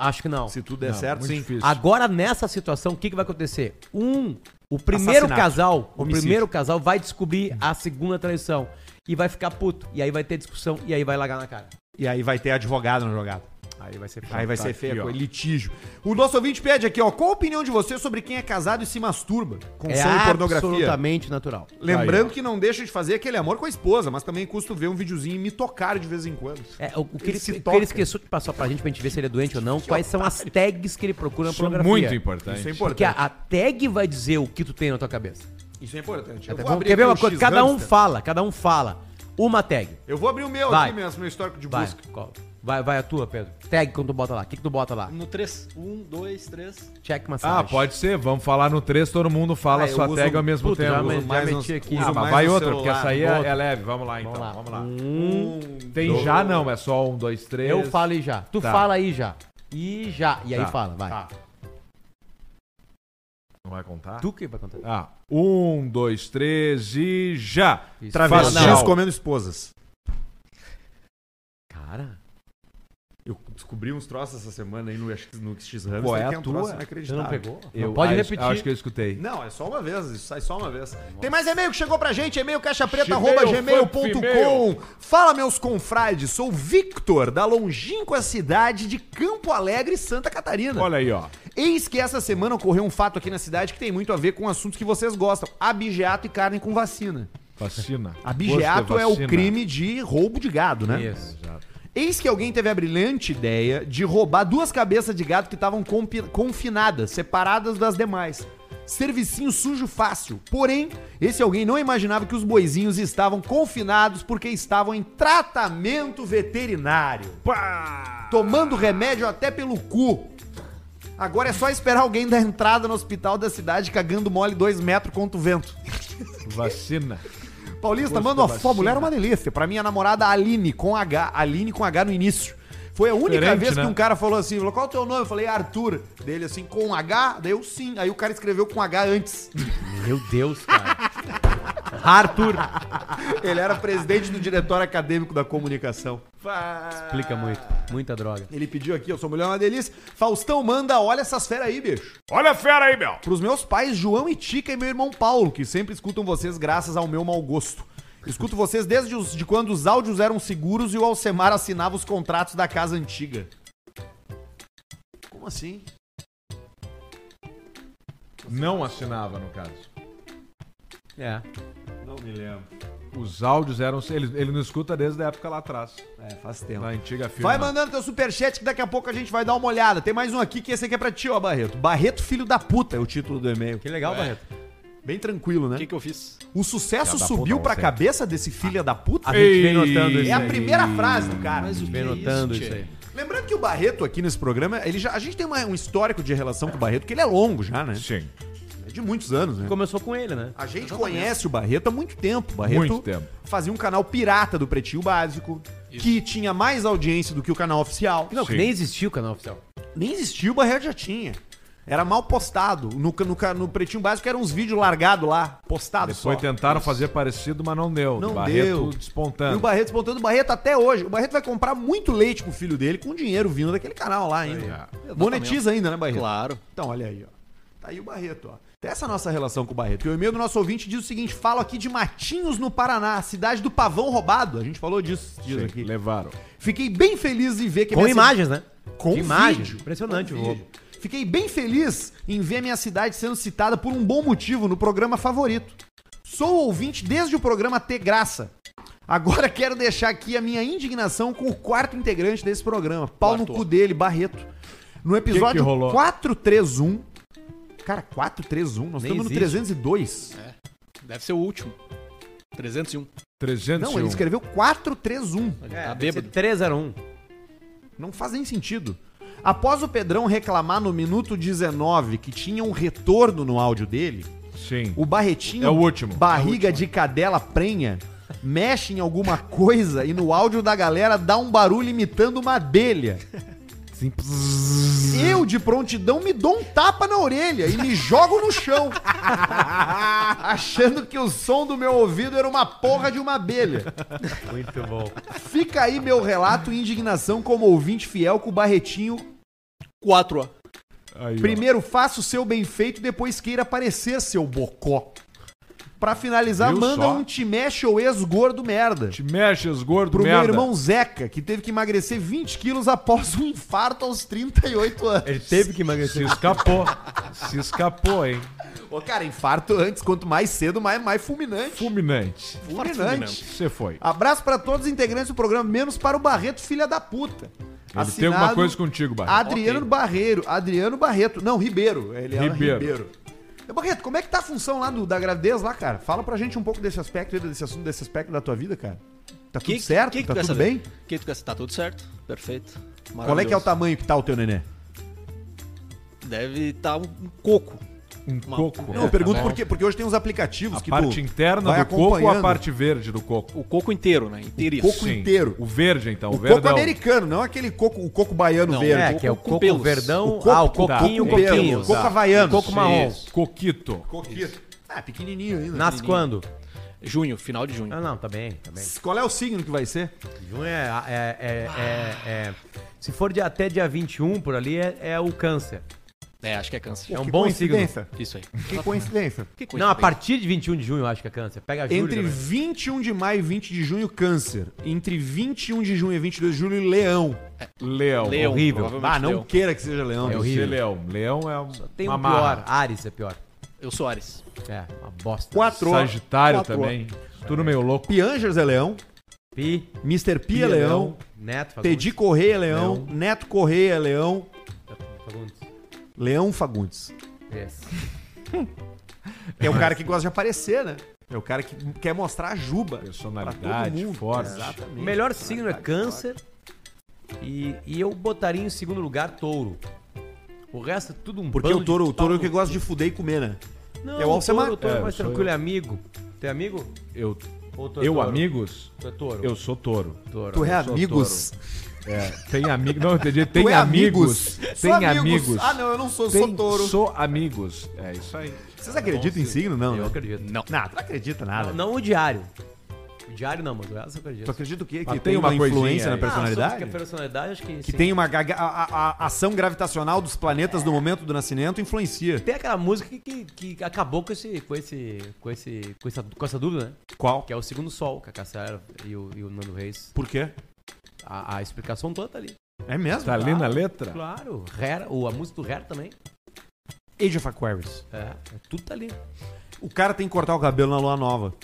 Acho que não. Se tudo der Não, certo, muito sim. difícil. Agora, nessa situação, o que, que vai acontecer? Um, o primeiro Assassinato. casal, o Homicídio. primeiro casal vai descobrir a segunda traição. E vai ficar puto. E aí vai ter discussão e aí vai largar na cara. E aí vai ter advogado na jogada. Aí vai ser Aí vai Tá ser aqui, ó. coisa, litígio. O nosso ouvinte pede aqui, ó. Qual a opinião de você sobre quem é casado e se masturba? É Consome pornografia. absolutamente natural. Lembrando Aí, que não deixa de fazer aquele amor com a esposa, mas também custa ver um videozinho e me tocar de vez em quando. É, o, o que, Ele ele, se o que ele esqueceu de passar pra gente, pra gente ver se ele é doente ou não, quais são as tags que ele procura na Isso é pornografia. muito importante. Isso é Porque importante. a, a tag vai dizer o que tu tem na tua cabeça. Isso é importante. Até vamos- quer ver aqui uma coisa? Cada um fala, cada um fala. Uma tag. Eu vou abrir o meu Vai. aqui mesmo, meu histórico de Vai. busca. Qual? Vai, vai a tua, Pedro. Tag quando tu bota lá. O que, que tu bota lá? No 3. 1, 2, 3. Check massagem. Ah, pode ser. Vamos falar no 3, todo mundo fala Ah, sua tag ao mesmo Puta, tempo. já mais meti aqui. Ah, mas vai outra, celular. porque essa aí é, é leve. Vamos lá, então. Vamos lá. Vamos lá. Um, Tem dois. já não, é só um, dois, três. Eu falo e já. Tu Tá. fala aí já. E já. E aí Tá. fala, vai. Tá. Não vai contar? Tu que vai contar. Ah, um, dois, três e já. Travestis comendo esposas. Cara, Eu descobri uns troços essa semana aí no, no X-Hamster. Qual é a um tua? você não pegou? Eu Não, pode acho- repetir. Acho que eu escutei. Não, é só uma vez, isso sai só uma vez. Tem mais e-mail que chegou pra gente, e-mail Gmail, caixapreta.gmail.com. Fala, meus confrades, sou Victor, da longínqua cidade de Campo Alegre, Santa Catarina. Olha aí, ó. Eis que essa semana ocorreu um fato aqui na cidade que tem muito a ver com assuntos que vocês gostam: abigeato e carne com vacina. Vacina. Abigeato é o crime de roubo de gado, né? Isso. Eis que alguém teve a brilhante ideia de roubar duas cabeças de gato que estavam confinadas, separadas das demais. Servicinho sujo fácil. Porém, esse alguém não imaginava que os boizinhos estavam confinados porque estavam em tratamento veterinário. Tomando remédio até pelo cu. Agora é só esperar alguém dar entrada no hospital da cidade cagando mole dois metros contra o vento. Vacina. Paulista, Gosto manda foto. vacina. Mulher é uma delícia. Pra minha namorada Aline, com H. Aline com H no início. Foi a única Diferente, vez né? que um cara falou assim: falou, qual é o teu nome? Eu falei, Arthur. Dele assim, com H? Daí eu sim. Aí o cara escreveu com H antes. Meu Deus, cara. Arthur. Ele era presidente do diretório acadêmico da comunicação. Explica muito. Muita droga. Ele pediu aqui, eu sou mulher é uma delícia. Faustão manda, olha essas feras aí, bicho. Olha a fera aí, meu. Pros meus pais, João e Tica e meu irmão Paulo, que sempre escutam vocês graças ao meu mau gosto. Escuto vocês desde os, de quando os áudios eram seguros e o Alcemar assinava os contratos da casa antiga. Como assim? Não assinava, no caso. É. Não me lembro. Os áudios eram. Ele, ele não escuta desde a época lá atrás. É, faz tempo. Na antiga firma. Vai mandando teu superchat que daqui a pouco a gente vai dar uma olhada. Tem mais um aqui que esse aqui é pra ti, ó, Barreto. Barreto, filho da puta, é o título do e-mail. Que legal, Ué. Barreto. Bem tranquilo, né? O que, que eu fiz? O sucesso Filha da subiu puta, pra você. cabeça desse filho da puta? A gente vem notando isso É a aí. primeira frase do cara. Mas o Vem que é notando isso, isso tchê? aí. Lembrando que o Barreto aqui nesse programa, ele já, a gente tem uma- um histórico de relação com o Barreto, que ele é longo já, né? Sim. É de muitos anos, né? Começou com ele, né? A gente conhece o Barreto há muito tempo. O Barreto Muito tempo. fazia um canal pirata do Pretinho Básico, que tinha mais audiência do que o canal oficial. Não, que Sim. nem existia o canal oficial. Nem existia, o Barreto já tinha. Era mal postado. No, no, no Pretinho Básico eram uns vídeos largados lá, postados Depois só. tentaram fazer parecido, mas não deu. Não Barreto deu. E despontando. o Barreto despontando o Barreto até hoje. O Barreto vai comprar muito leite pro filho dele com dinheiro vindo daquele canal lá ainda. Monetiza ainda, né, Barreto? Claro. Então, olha aí, ó. Tá aí o Barreto, ó. Tem essa nossa relação com o Barreto. E o e-mail do nosso ouvinte diz o seguinte: falo aqui de Matinhos, no Paraná, cidade do pavão roubado. A gente falou disso dias Sim, aqui. levaram. Fiquei bem feliz em ver que Com imagens, né? Com imagens. Impressionante Com o roubo. Fiquei bem feliz em ver minha cidade sendo citada por um bom motivo no programa favorito. Sou ouvinte desde o programa Ter Graça. Agora quero deixar aqui a minha indignação com o quarto integrante desse programa, pau no cu dele, Barreto. No episódio rolou? 431. Cara, 431, nós Nem estamos no existe. 302. Deve ser o último. 301. 301. Não, ele escreveu 431. Ele É, tá deve ser bêbado. 301. Não faz nem sentido. Após o Pedrão reclamar no minuto 19 que tinha um retorno no áudio dele, Sim. o Barretinho, É o último. barriga de cadela prenha, mexe em alguma coisa e no áudio da galera dá um barulho imitando uma abelha. Sim. Eu, de prontidão, me dou um tapa na orelha e me jogo no chão. Achando que o som do meu ouvido era uma porra de uma abelha. Muito bom. Fica aí meu relato e indignação como ouvinte fiel com o Barretinho 4A. Aí. Primeiro faça o seu bem feito, depois queira aparecer, seu bocó. Pra finalizar, Viu manda só? um te mexe ou ex-gordo merda. Te mexes, gordo, Pro merda. meu irmão Zeca, que teve que emagrecer 20 quilos após um infarto aos 38 anos. Ele teve que Se emagrecer. escapou. Se escapou, hein? Ô, cara, infarto antes, quanto mais cedo, mais, mais fulminante. Fulminante. Fulminante. Você foi. Abraço pra todos os integrantes do programa, menos para o Barreto, filha da puta. Ele tem alguma coisa contigo, Barreto. Adriano. Barreiro. Adriano Barreto. Não, Ribeiro. Ele é Ribeiro. Ribeiro. Barreto, como é que tá a função lá do- da gravidez lá, cara? Fala pra gente um pouco desse aspecto desse assunto, desse aspecto da tua vida, cara. Tá tudo Que- certo? que que tá tudo saber? bem? Que tu quer Tá tudo certo. Perfeito. Qual é que é o tamanho que tá o teu nenê? Deve estar um, um coco. Um Uma- coco. Não, eu pergunto tá por quê? Porque hoje tem uns aplicativos A que parte tu interna vai do coco ou a parte verde do coco? O coco inteiro, né? Inteiríssimo. coco inteiro. O verde, então. O, O verdão. coco americano, não aquele coco, o coco baiano Não, verde. É, que é o coco pelos. verdão. O coco- ah, o tá, coquinho, coco pelo, coquinho. coco tá. havaiano. Coco marrom. Isso. Coquito. Coquito. Ah, pequenininho ainda. Nasce quando? Junho, final de junho. Ah, não, tá bem, tá bem. Qual é o signo que vai ser? Junho é, é, é, é- é- Se for de até dia 21 por ali, é, é o câncer. É, acho que é câncer. É um Que bom signo. coincidência. Isso aí. Que coincidência. Que Não, a partir de 21 de junho eu acho que é câncer. Pega julho Entre também. 21 de maio e 20 de junho, câncer. Entre 21 de junho e 22 de julho, leão. Leão. Leão, horrível. Ah, não leão. queira que seja leão. É horrível. leão. Leão é um, Tem uma um marra. pior. Ares é pior. Eu sou Ares. É, uma bosta. Quatro. Sagitário Quatro. também. Tudo meio louco. Piangers é leão. Pi, Mr. P, Pi é é leão. Neto, Fagundes. Tedi Correia é leão. Neto Correia é leão. Fagundes. Leão Fagundes. Yes. É o cara que gosta de aparecer, né? É o cara que quer mostrar a juba. Personalidade forte. Exatamente. O melhor signo é câncer. E, e eu botaria em segundo lugar touro. O resto é tudo um Porque bando o touro, de o touro é o que gosta de fuder e comer, né? Não, É o Alcemar. touro, o touro é É, mais tranquilo, eu. é amigo. Tem amigo? Eu, é eu touro? amigos, Tu é touro. eu sou touro. touro. Tu é amigos. É, tem amigos. Não, eu entendi. Tem é amigos. Sou Tem amigos. Ah, não, eu não sou, Tem, sou touro. Sou amigos. É isso aí. Vocês acreditam em signo? Não, Eu né? acredito. Não. Não, tu não acredita nada. Não, não o diário. O diário não, mas o resto eu acredito. Tu acredita o quê? Que tem tem uma, uma influência na aí. personalidade? Ah, que a personalidade, acho que que sim. tem uma a, a- a ação gravitacional dos planetas no momento do nascimento influencia. Tem aquela música que, que, que acabou com esse, com esse, com esse, com essa, com essa dúvida, né? Qual? Que é o segundo sol, que a Cassiara e o, e o Nando Reis. Por quê? A, a explicação toda tá ali. É mesmo? Tá ali na letra? Claro. Hair, o, a música do Hair também. Age of Aquarius. É, é, tudo tá ali. O cara tem que cortar o cabelo na lua nova.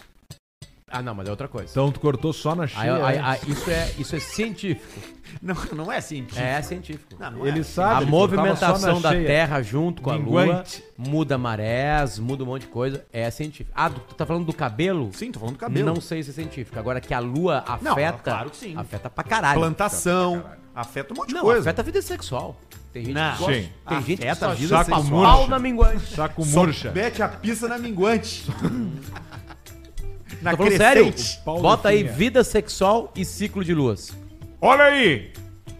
Ah, não, mas é outra coisa. Então tu cortou só na Aí, cheia. aí- né? aí- isso, é, isso é científico. Não, não é científico. É científico. Não, não Ele é. sabe. a ele cortava só movimentação na da cheia. Terra junto com a Lua Minguante. muda marés, muda um monte de coisa. É científico. Ah, tu tá falando do cabelo? Sim, tô falando do cabelo. Não sei se é científico. Agora que a Lua Não, afeta. claro que sim. Afeta pra caralho. Plantação. Afeta um monte de Não, coisa. afeta a vida sexual. Tem gente Não. que gosta. Sim. Tem gente que Afeta só a vida sexual. pau na minguante. Saco murcha. Mete a pista na minguante. na Tô sério? crescente. Paulo Bota aí vida sexual e ciclo de luas. Olha aí!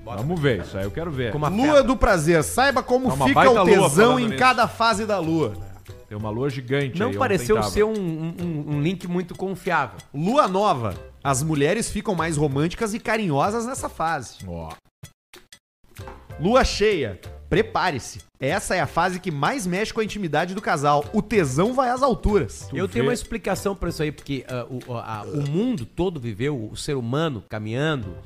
Vamos ver, isso aí eu quero ver. Lua afeta. do prazer. Saiba como Tá uma fica baita o lua tesão falando em nisso. cada fase da lua. Tem uma lua gigante Não aí, pareceu ontem tava. ser um, um- um link muito confiável. Lua nova. As mulheres ficam mais românticas e carinhosas nessa fase. Ó, Lua cheia. Prepare-se. Essa é a fase que mais mexe com a intimidade do casal. O tesão vai às alturas. Eu tenho vê? uma explicação pra isso aí, porque ah, o, a- o mundo todo viveu, o ser humano caminhando,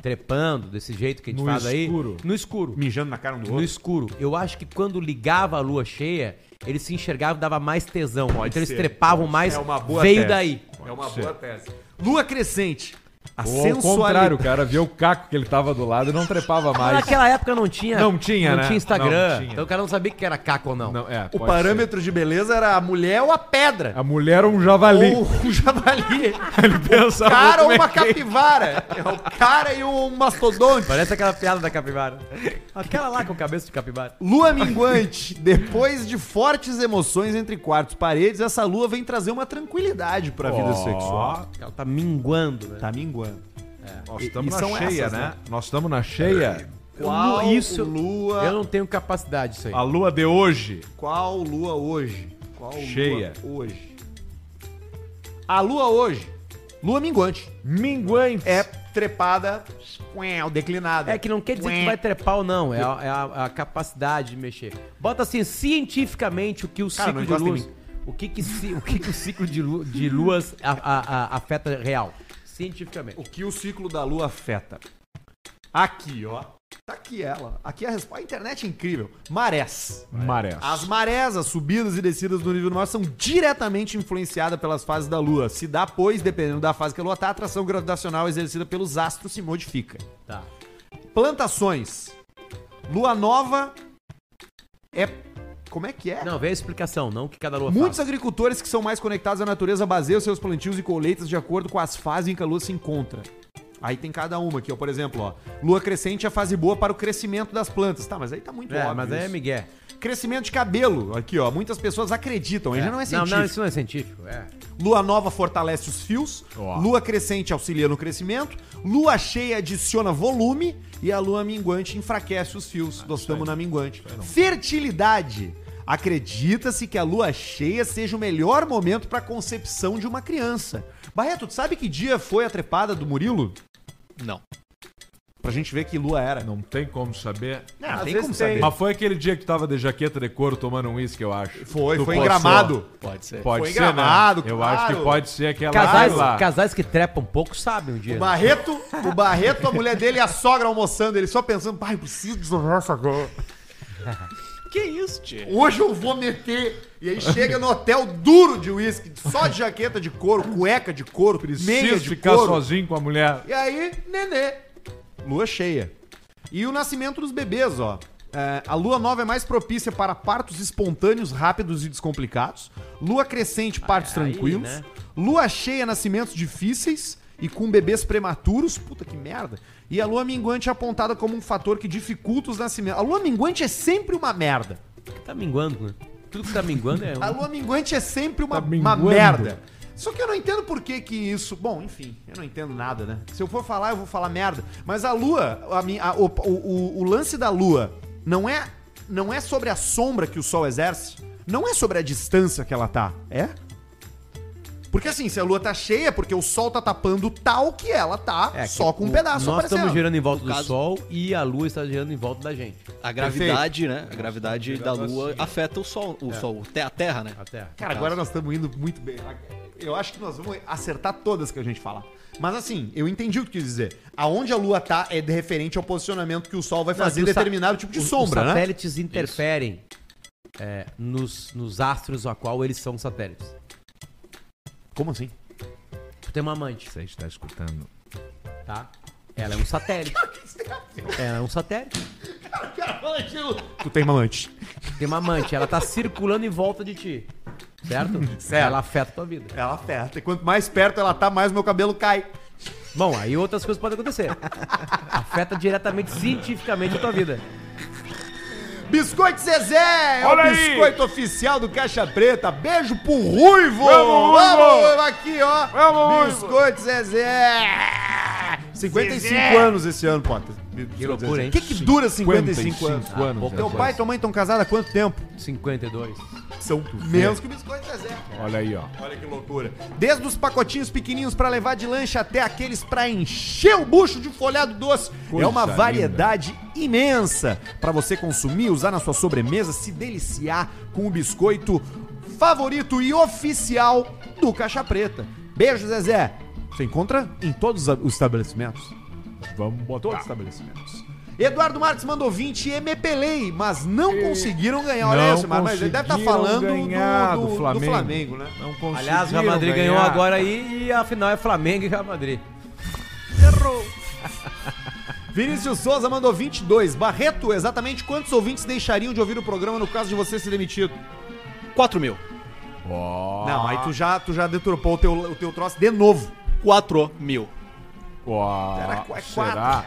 trepando, desse jeito que a gente No faz escuro. aí. No escuro. Mijando na cara um do No outro. escuro. Eu acho que quando ligava a lua cheia, eles se enxergavam e dava mais tesão. então eles ser, trepavam mais. É uma boa veio tese. daí. É uma ser. boa tese. Lua crescente. A Ou ao contrário, o cara via o caco que ele tava do lado e não trepava Mas mais. naquela época não tinha. Não tinha, não né? tinha Instagram. Não tinha. Então o cara não sabia que era caco ou não. Não, é, O parâmetro de beleza era a mulher ou a pedra. ser. A mulher é um javali. Ou um javali. Ele pensava cara ou como é uma que- capivara. É o cara e um mastodonte. Parece aquela piada da capivara. Aquela lá com cabeça de capivara. Lua minguante. Depois de fortes emoções entre quartos e paredes, essa lua vem trazer uma tranquilidade pra vida Ó, sexual. Ela tá minguando, né? Tá minguando. Nós E- estamos e na cheia, essas, né? né? Nós estamos na cheia. Qual isso- lua? Eu não tenho capacidade disso aí. A lua de hoje. Qual lua hoje? Qual Cheia. lua hoje? A lua hoje. Lua minguante. Minguante. É trepada, declinada. É que não quer dizer que vai trepar ou não, é a, é a- a capacidade de mexer. Bota assim, cientificamente, o que o Cara, ciclo de luas. O que, que, o, que, que o ciclo de, lu- de luas a- a- a- afeta real? Cientificamente. O que o ciclo da lua afeta? Aqui, ó. Tá aqui ela. Aqui a resposta. A internet é incrível. Marés. Marés. As marés, as subidas e descidas do nível do mar são diretamente influenciadas pelas fases da Lua. Se dá, pois, dependendo da fase que a Lua tá, a atração gravitacional exercida pelos astros se modifica. Como é que é? Não, vê a explicação, não que cada lua Muitos faz. agricultores que são mais conectados à natureza baseiam seus plantios e colheitas de acordo com as fases em que a lua se encontra. Aí tem cada uma aqui, ó. Por exemplo, ó. Lua crescente é a fase boa para o crescimento das plantas. Tá, mas aí tá muito É, óbvio. mas aí é. Miguel. Crescimento de cabelo. Aqui, ó. Muitas pessoas acreditam. Aí já não é Não, científico. não, isso não é científico. É. Lua nova fortalece os fios. Ó. Lua crescente auxilia no crescimento. Lua cheia adiciona volume. E a lua minguante enfraquece os fios. Nós estamos na minguante. Fertilidade. Acredita-se que a lua cheia seja o melhor momento para a concepção de uma criança. Barreto, tu sabe que dia foi a trepada do Murilo? Não. Pra gente ver que lua era. Não tem como saber. Não, Às tem vezes como tem. saber. Mas foi aquele dia que tu tava de jaqueta de couro tomando um uísque, eu acho. Foi, Tu foi em postou. Gramado. Pode ser. Pode Foi ser, Gramado, né? Eu claro. acho que pode ser aquela Casais, lá. casais que trepam um pouco sabem um dia. O Barreto, o Barreto, a mulher dele e a sogra almoçando, ele só pensando, pai, preciso desovar essa agora. Que isso, tio? Hoje eu vou meter. E aí chega no hotel duro de uísque, só de jaqueta de couro, cueca de couro, meia Preciso de ficar couro. sozinho com a mulher. E aí, nenê. Lua cheia. E o nascimento dos bebês, ó. É, a lua nova é mais propícia para partos espontâneos, rápidos e descomplicados. Lua crescente, partos Aí, tranquilos. né? Lua cheia, nascimentos difíceis e com bebês prematuros. Puta que merda. E a lua minguante é apontada como um fator que dificulta os nascimentos. A lua minguante é sempre uma merda. Tá minguando, né? Tudo que tá minguando é. A Um... lua minguante é sempre uma, Tá uma merda. Só que eu não entendo por que que isso... Bom, enfim, eu não entendo nada, né? Se eu for falar, eu vou falar merda. Mas a lua, a, a- o, o- o- o lance da lua não é, não é sobre a sombra que o sol exerce, não é sobre a distância que ela tá, é? Porque assim, se a lua tá cheia, é porque o sol tá tapando tal que ela tá É, que só com um o- pedaço Nós aparecendo. estamos girando em volta No do caso- Sol e a Lua está girando em volta da gente. A gravidade, né? A gravidade da Lua assim. afeta o Sol, o Sol, te- a Terra, né? A Terra. Cara, agora nós estamos indo muito bem. Eu acho que nós vamos acertar todas que a gente falar. Mas assim, eu entendi o que tu quis dizer. Aonde a lua tá é de referente ao posicionamento que o sol vai Não, fazer que o sa- determinado tipo de Os- sombra, os né? satélites interferem é, nos, nos astros a qual eles são satélites. Como assim? Tu tem uma amante, Você está escutando. tá? Ela é um satélite. Ela é um satélite. Tu tem mamante. Tem uma amante, ela tá circulando em volta de ti. Certo? Certo. Ela afeta a tua vida. Ela aperta. E quanto mais perto ela tá, mais meu cabelo cai. Bom, aí outras coisas podem acontecer. Afeta diretamente, cientificamente a tua vida. Biscoito Zezé! É Olha o aí! biscoito oficial do Caixa Preta. Beijo pro Ruivo! Vamos, Ruivo! aqui, ó! Vamos, Ruivo! biscoito Zezé! 55 anos esse ano, Potter. Que loucura, hein? O que, que dura 55, anos? 55 anos. Teu rapaz. pai e tua mãe estão casados há quanto tempo? 52. São menos que o biscoito Zezé. Olha aí, ó. Olha que loucura. Desde os pacotinhos pequenininhos pra levar de lanche até aqueles pra encher o bucho de folhado doce. Coisa é uma linda. variedade imensa pra você consumir, usar na sua sobremesa, se deliciar com o biscoito favorito e oficial do Caixa Preta. Beijo, Zezé. Você encontra em todos os estabelecimentos. Vamos Todos botar. os estabelecimentos. Eduardo Marques mandou 20 e me pelei, mas não conseguiram ganhar. Olha Não isso, mas ele deve estar conseguiram falando do, do, do do Flamengo. Flamengo, né? Não conseguiram Aliás, o Real Madrid ganhou ganhar. agora aí e a final é Flamengo e Real Madrid. Vinícius Souza mandou 22. Barreto, exatamente quantos ouvintes deixariam de ouvir o programa no caso de você ser demitido? 4 mil. Ó, Não, aí tu já, tu já deturpou o teu, o teu troço de novo. 4 mil. Era qu- é será?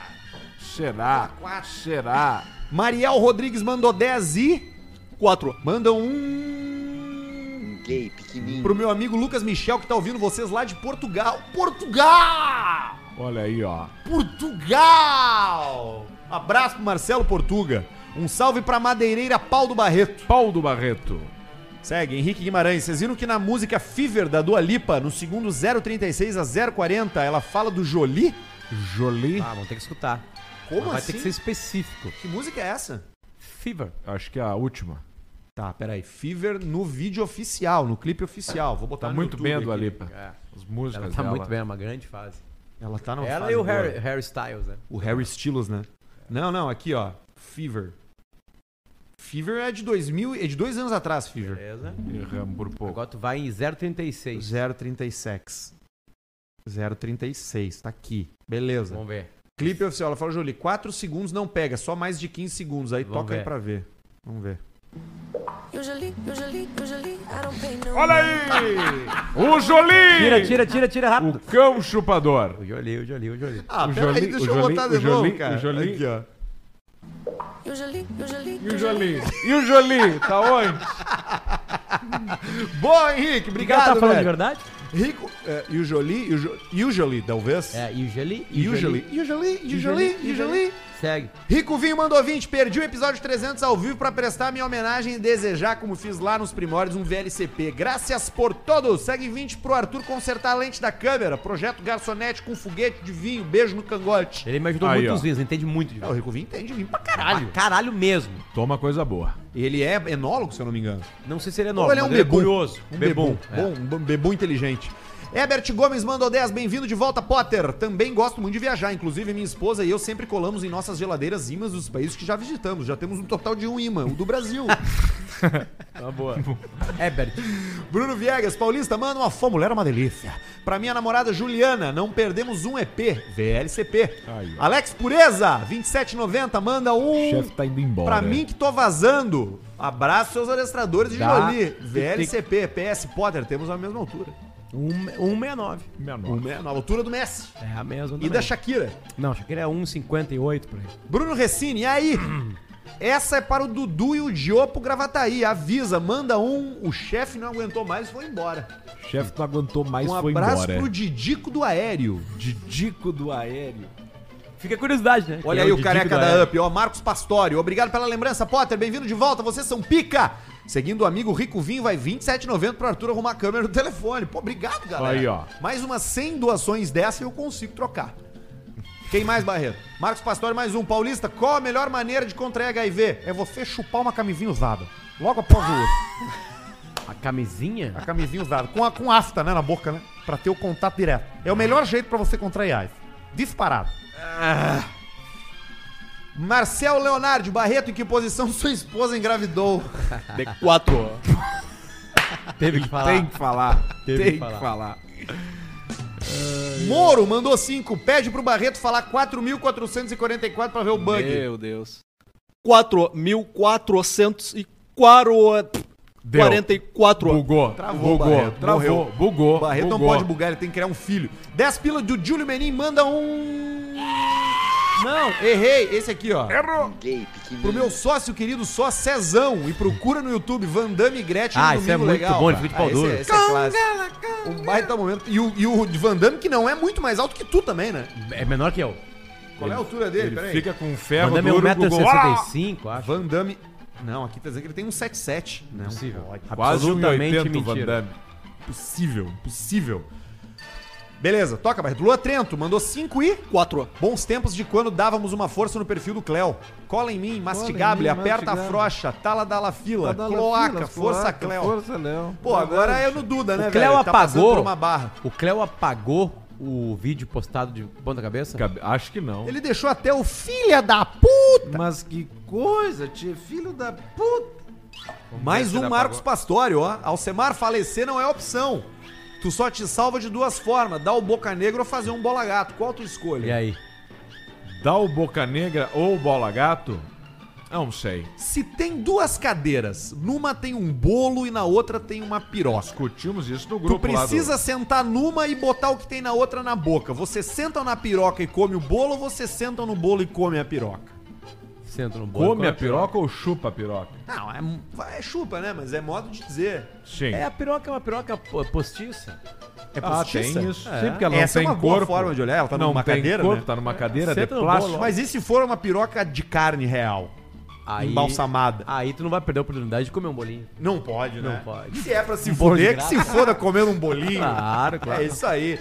Será? quatro. Será? Mariel Rodrigues mandou 10 e... 4. Manda um... Gay, pequenininho. Pro meu amigo Lucas Michel, que tá ouvindo vocês lá de Portugal. Portugal! Olha aí, ó. Portugal! Abraço pro Marcelo Portuga. Um salve pra madeireira Pau do Barreto. Paulo do Barreto. Segue, Henrique Guimarães. Vocês viram que na música Fever da Dua Lipa, no segundo 036 a 040, ela fala do Jolie? Jolie. Ah, vamos ter que escutar. Como Mas Vai assim? ter que ser específico. Que música é essa? Fever. Acho que é a última. Tá, peraí. Fever no vídeo oficial, no clipe oficial. Vou botar Tá no muito YouTube bem a aqui. Dua Lipa. É. As músicas Ela tá dela. muito bem, é uma grande fase. Ela tá no Ela e o Harry, Harry Styles, né? O Harry Styles, né? Não, não, aqui ó. Fever. Fever é de 2000, é de dois anos atrás, Fever. Beleza. Erramos por pouco. Agora tu vai em 036. 036. 036, tá aqui. Beleza. Vamos ver. Clipe oficial, ela fala, Jolie, 4 segundos não pega, só mais de 15 segundos. Aí Vamos toca aí ver. pra ver. Vamos ver. Olha aí! O Jolie! Tira, tira, tira, tira rápido. O cão chupador. O Jolie, o Jolie, o Jolie. Ah, O peraí, Jolie- deixa o eu Jolie- botar de novo, Jolie- cara. o Jolie- Aqui, ó. Usually, usually, E o Jolie? E o Jolie? Tá onde? Boa, Henrique. O Obrigado, tá falando de velho. verdade? Rico, é, usually, usually, usually, talvez. É, usually, Usually, usually, usually, usually. Segue. Rico Vinho mandou 20, perdi o episódio 300 ao vivo pra prestar minha homenagem e desejar, como fiz lá nos primórdios, um VLCP. Graças por todos. Segue 20 pro Arthur consertar a lente da câmera. Projeto garçonete com foguete de vinho. Beijo no cangote. Ele me ajudou Aí, muito ó. nos vinhos, entende muito de É, o vinho. Rico Vinho entende vinho pra caralho. Pra caralho mesmo. Toma coisa boa. Ele é enólogo, se eu não me engano. Não sei se ele é Ou novo, ele é um mas bebum. curioso. Um bebum. bebum. Bom, um bebum inteligente. Herbert Gomes mandou 10, bem-vindo de volta, Potter. Também gosto muito de viajar, inclusive minha esposa e eu sempre colamos em nossas geladeiras imãs dos países que já visitamos. Já temos um total de um imã, o do Brasil. Tá boa. Herbert. Bruno Viegas, Paulista, manda uma fã, mulher é uma delícia. Pra minha namorada Juliana, não perdemos um EP, VLCP. Ó. Alex Pureza, 2790, manda O um chefe tá indo embora. pra mim que tô vazando. Abraço seus adestradores de. Jolie. VLCP, PS Potter, temos a mesma altura. Um, 169. Menor. Um, na altura do Messi. É a mesma E também. da Shakira. Não, Shakira é 1,58 por aí. Bruno Recine, e aí? Essa é para o Dudu e o Diopo Gravataí. Avisa, manda um. O chefe não aguentou mais e foi embora. O chefe não aguentou mais Um foi abraço embora. pro Didico do Aéreo. Didico do aéreo. Fica a curiosidade, né? Olha Que aí é o Didico careca da Aéreo. Up, ó. Marcos Pastori. Obrigado pela lembrança, Potter. Bem-vindo de volta. Vocês são pica. Seguindo o amigo Rico Vinho, vai 27,90 pro Arthur arrumar a câmera do telefone. Pô, obrigado, galera. Aí, ó. Mais umas 100 doações dessa e eu consigo trocar. Quem mais, Barreto? Marcos Pastori, mais um. Paulista, qual a melhor maneira de contrair HIV? É você chupar uma camisinha usada. Logo após o outro. A camisinha? A camisinha usada. Com, a, com afta, né, na boca, né? Pra ter o contato direto. É o melhor jeito pra você contrair AIDS. Disparado. Ah. Marcel Leonardo Barreto, em que posição sua esposa engravidou? De 4. Teve que falar. Tem que falar. Teve Tem que que falar. falar. Moro mandou 5. Pede pro Barreto falar 4.444 pra ver o bug. Meu Deus. 4.444. Deu. 44. Bugou. Travou, bugou. Barreto, Travou. morreu. Bugou. O Barreto bugou. não pode bugar, ele tem que criar um filho. 10 pila do Júlio Menin manda um. Não, errei. Esse aqui, ó. Errou. Pro meu sócio querido só Cezão. E procura no YouTube Vandame e Gretchen Ah, no isso é muito Legal. bom, ele fica de pau Ah, duro. Esse, é- esse é clássico. Um baita momento. E o, e o de Vandame, que não é muito mais alto que tu também, né? É menor que eu. Qual é a altura dele? Ele Peraí. fica com ferro Mandame é duro. Google. Ah! 1,65m, acho. Vandame. Não, aqui tá dizendo que ele tem um 77. Não, Impossível. Quase um Absolutamente 80 Van. Damme. Impossível, impossível. Beleza, toca, Barreto. Lua Trento mandou 5 e. 4. Bons tempos de quando dávamos uma força no perfil do Cléo. Cola em mim, mastigable, em mim, aperta a mastigável. frocha, tala da la fila, Tá cloaca, fila, força cloaca, Cléo. Força Léo. Pô, agora é no Duda, né, O Cléo velho? Tá apagou. por uma barra. O Cléo apagou o vídeo postado de ponta cabeça? Cabe- Acho que não. Ele deixou até o filha da puta. Mas que coisa, tio. Filho da puta. Mais um Marcos Pastório, ó. Alcemar falecer não é opção. Tu só te salva de duas formas, dar o boca negra ou fazer um bola gato. Qual tu escolhe? E aí? Dá o Boca Negra ou o Bola Gato? Não sei. Se tem duas cadeiras, numa tem um bolo e na outra tem uma piroca. Discutimos isso no Tu grupo lá do- precisa sentar numa e botar o que tem na outra na boca. Você senta na piroca e come o bolo ou você senta no bolo e come a piroca? Senta no. Come a piroca ou chupa a piroca? Não, é, é chupa, né? Mas é modo de dizer. Sim. É, a piroca é uma piroca po- postiça. É ah, postiça? tem isso. É. Sim, porque ela não Essa é tem uma boa corpo. forma de olhar, ela tá não numa tem cadeira, corpo, né? tá numa cadeira de plástico. Mas e se for uma piroca de carne real? Aí, Embalsamada. Aí tu não vai perder a oportunidade de comer um bolinho. Não pode, né? Não pode. Se é pra se Um fuder, que se foda comendo um bolinho. Claro, claro. É isso aí.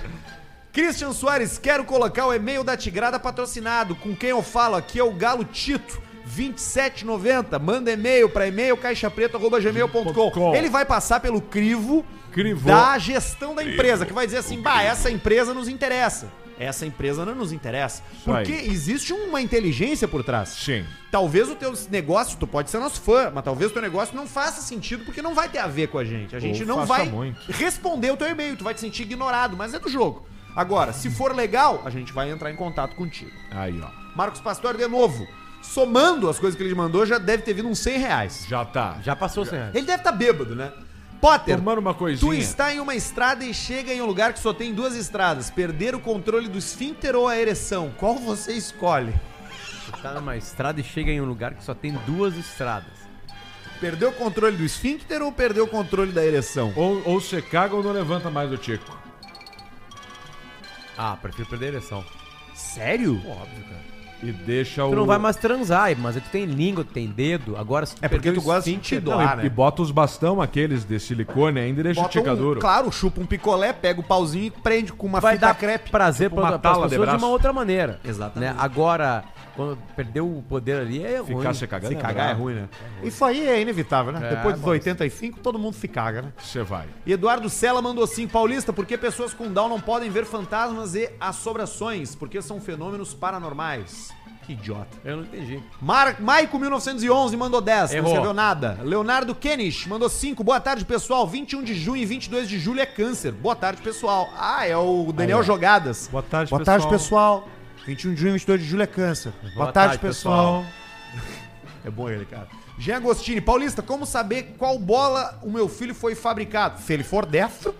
Christian Soares, quero colocar o e-mail da Tigrada patrocinado. Com quem eu falo aqui é o Galo Tito. 2790, manda e-mail para e-mail caixapreto.gmail.com. Ele vai passar pelo crivo Crivou. da gestão da empresa, que vai dizer assim: bah, essa empresa nos interessa. Essa empresa não nos interessa. Porque existe uma inteligência por trás. Sim. Talvez o teu negócio, tu pode ser nosso fã, mas talvez o teu negócio não faça sentido porque não vai ter a ver com a gente. A gente Ou não vai muito. responder o teu e-mail, tu vai te sentir ignorado, mas é do jogo. Agora, se for legal, a gente vai entrar em contato contigo. Aí, ó. Marcos Pastor de novo. Somando as coisas que ele mandou, já deve ter vindo uns 100 reais. Já tá. Já passou sem reais. Ele deve estar bêbado, né? Potter, Tomando uma tu coisinha. está em uma estrada e chega em um lugar que só tem duas estradas. Perder o controle do esfíncter ou a ereção? Qual você escolhe? Você tá numa estrada e chega em um lugar que só tem duas estradas. Perdeu o controle do esfíncter ou perdeu o controle da ereção? Ou, ou você caga ou não levanta mais o tico. Ah, prefiro perder a ereção. Sério? Óbvio, cara. E deixa o. Tu não vai mais transar, mas tu tem língua, tu tem dedo. Agora se tu É porque tu gosta de te Não, doar, e, né? e bota os bastão aqueles de silicone ainda e deixa o Bota um- ticaduro. claro, chupa um picolé, pega o pauzinho e prende com uma vai fita dar crepe. prazer Tipo pra, uma pras tala de pessoas de, braço. uma outra maneira. Exatamente. Né? Agora, quando perdeu o poder ali, é ruim. Ficar se cagando. Se é cagar é brabo. ruim, né? Isso aí é inevitável, né? É, Depois dos mas- 85, todo mundo se caga, né? Você vai. E Eduardo Sela mandou assim, Paulista, por que pessoas com Down não podem ver fantasmas e assobrações? Porque são fenômenos paranormais. Que idiota. Eu não entendi. Mar Maico 1911 mandou 10, não Errou. escreveu nada. Leonardo Kenish mandou 5. Boa tarde, pessoal. 21 de junho e 22 de julho é câncer. Boa tarde, pessoal. Ah, é o Daniel Aí. Jogadas. Boa tarde, Boa tarde, pessoal. 21 de junho e 22 de julho é câncer. Boa, tarde, tarde, pessoal. É bom ele, cara. Jean Agostini, Paulista, como saber qual bola o meu filho foi fabricado? Se ele for destro,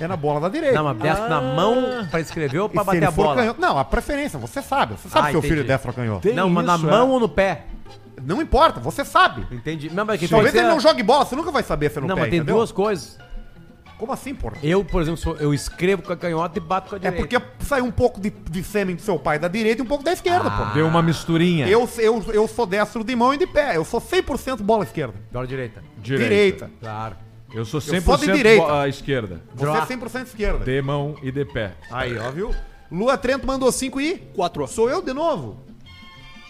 é na bola da direita. Não, mas destro na mão pra escrever ou E pra se bater a bola? canhoto- Não, a preferência, você sabe. Você sabe Ah, se seu filho é destro ou canhoto. Tem não, mas na mão é. ou no pé? Não importa, você sabe. Entendi. Não, mas que Talvez ele não jogue bola, você nunca vai saber se é no Não, pé, mas tem entendeu? duas coisas. Como assim, porra? Eu, por exemplo, sou- eu escrevo com a canhota e bato com a É direita. porque saiu um pouco de, de sêmen do seu pai da direita e um pouco da esquerda, Ah. pô. Deu uma misturinha. Eu, eu, eu sou destro de mão e de pé. Eu sou 100% bola esquerda. Bola direita. Direita. Claro. Eu sou sou 100% de direita. bo- à esquerda. Você é 100% esquerda. De mão e de pé. Aí, ó, viu? Lua Trento mandou 5 e... 4 Sou eu de novo.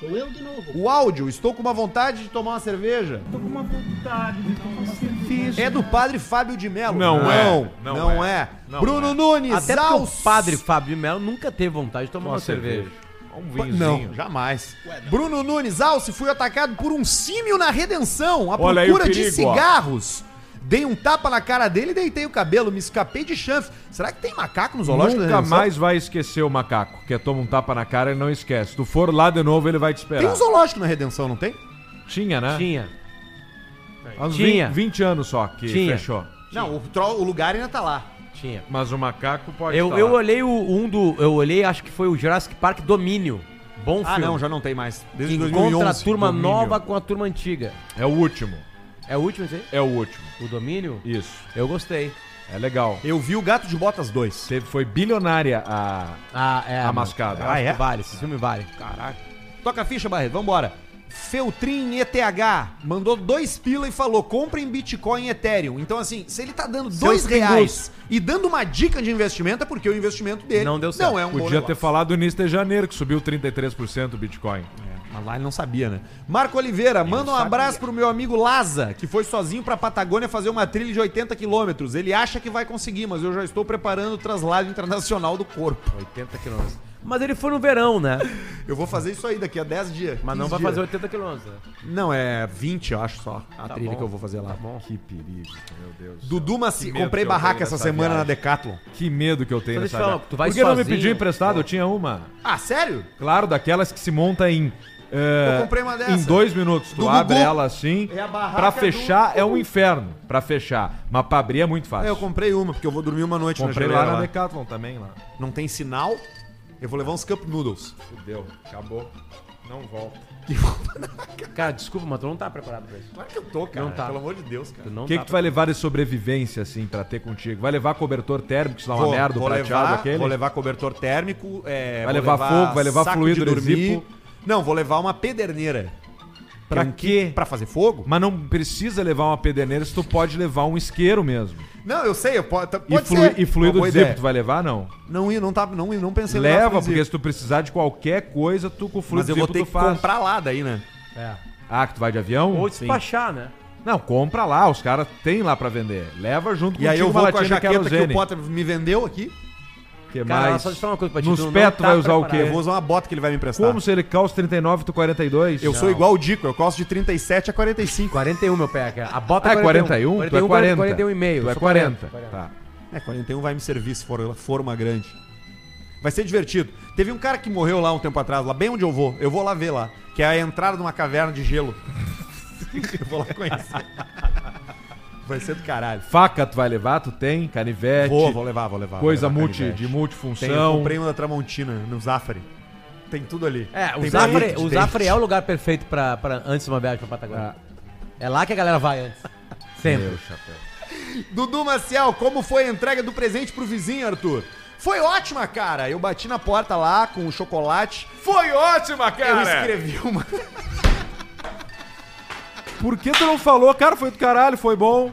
Sou eu de novo. O áudio, estou com uma vontade de tomar uma cerveja. Estou com uma vontade de tomar uma cerveja. É do padre Fábio de Mello. Não não é, Não, não é. é, não Bruno é. Nunes, Até o padre Fábio de Mello nunca teve vontade de tomar uma, cerveja. Um Pa- vinhozinho. Não, jamais. Bruno Nunes, Alce, fui atacado por um símio na redenção, à Olha aí procura de perigo, ó. Dei um tapa na cara dele e deitei o cabelo, me escapei de chanfre. Será que tem macaco no zoológico Nunca mais vai esquecer o macaco, que toma um tapa na cara e não esquece. Se tu for lá de novo, ele vai te esperar. Tem um zoológico na Redenção, não tem? Tinha, né? Tinha. Há uns Tinha. 20, 20 anos só que Tinha. fechou. Não, o, tro- o lugar ainda tá lá. Tinha. Mas o macaco pode Eu, estar eu lá. olhei o, um do. Eu olhei, acho que foi o Jurassic Park Domínio. Bom Ah, filme. não, já não tem mais. Que Desde encontra 2011. a turma Domínio. nova com a turma antiga. É o último. É o último esse aí? É o último. O Domínio? Isso. Eu gostei. É legal. Eu vi o Gato de Botas 2. Teve, foi bilionária a. Ah, é. A mano. mascada. Ah, é? Vale, esse filme vale. Caraca. Toca a ficha, Barreto, vambora. Feltrin ETH mandou dois pila e falou: comprem Bitcoin e Ethereum. Então, assim, se ele tá dando dois pingus. reais e dando uma dica de investimento, é porque o investimento dele Não deu certo. Não é um bom Podia ter negócio. falado no início de janeiro, que subiu 33% o Bitcoin. Mas lá ele não sabia, né? Marco Oliveira, manda um abraço pro meu amigo Laza, que foi sozinho pra Patagônia fazer uma trilha de 80 quilômetros. Ele acha que vai conseguir, mas eu já estou preparando o traslado internacional do corpo. 80 quilômetros. Mas ele foi no verão, né? Eu vou fazer isso aí daqui a 10 dias. Mas não 15 vai dias. fazer 80 quilômetros. né? Não, é 20, eu acho só. A Tá trilha bom. que eu vou fazer lá. Que perigo, meu Deus. Dudu Maci, medo comprei barraca essa semana na viagem. Decathlon. Que medo que eu tenho deixa nessa eu falar, viagem. tu vai Por que não me pediu emprestado? Eu tinha uma. Ah, sério? Claro, daquelas que se monta em. Eh, Eu comprei uma dessa. Em dois minutos. Tu Do abre Gugu. ela assim. É pra do fechar é um inferno. Pra fechar. Mas pra abrir é muito fácil. É, eu comprei uma, porque eu vou dormir uma noite Comprei na lá geleira na lá. Decathlon também. lá. Não tem sinal. Eu vou levar uns Cup Noodles. Fudeu. Acabou. Não volta. Cara, desculpa, mas tu não tá preparado pra isso. Claro que eu tô, cara. Não tá. Pelo amor de Deus, cara. Tu não O que, tá que tu vai levar de sobrevivência, assim, pra ter contigo? Vai levar cobertor térmico, se dá uma Vou, merda, o vou prateado levar, aquele? vou levar cobertor térmico. é, Vai vou levar fogo, vai levar saco fluido de dormir. Não, vou levar uma pederneira. Pra é um quê? Pra fazer fogo? Mas não precisa levar uma pederneira se tu pode levar um isqueiro mesmo. Não, eu sei, eu pode, E, pode flu- ser. e fluido Uma boa de tu vai levar, não? Não, ia- não, tá, não, não pensei em levar Leva, porque se tu precisar de qualquer coisa, tu com o fluido Mas eu vou ter tu que faz. comprar lá daí, né? É. Ah, que tu vai de avião? Ou despachar, né? Não, compra lá, os caras têm lá pra vender. Leva junto E aí eu uma vou com a latinha jaqueta que o querosene. Potter me vendeu aqui. Que Cara, mais? só deixa eu falar uma coisa pra ti. Nos tu não pés tu tá vai usar o quê? Eu vou usar uma bota que ele vai me emprestar. Como se ele calça 39 tu 42? Eu sou igual o Dico, eu calço de 37 a 45. 41, meu pé. cara. A bota Ah, é 41? Tu é 40. 41 e meio. Tu é eu sou 40. 40. Tá. É, 41 vai me servir se for, for uma grande. Vai ser divertido. Teve um cara que morreu lá um tempo atrás, lá bem onde eu vou. Eu vou lá ver lá. Que é a entrada de uma caverna de gelo. eu vou lá conhecer. Vai ser do caralho. Faca tu vai levar, tu tem, canivete, Vou, vou levar, vou levar. coisa vou levar multi, canivete. de Tem, eu multifunção. comprei um da Tramontina, no Zafari. Tem tudo ali. É, o Zafre, o Zafre é o lugar perfeito pra, pra antes de uma viagem pra Patagônia. É lá que a galera vai antes. Sempre. Meu chapéu. Dudu Maciel, como foi a entrega do presente pro vizinho, Arthur? Foi ótima, cara. Eu bati na porta lá com o chocolate. Foi ótima, cara! Eu escrevi uma. Por que tu não falou? Cara, foi do caralho, foi bom.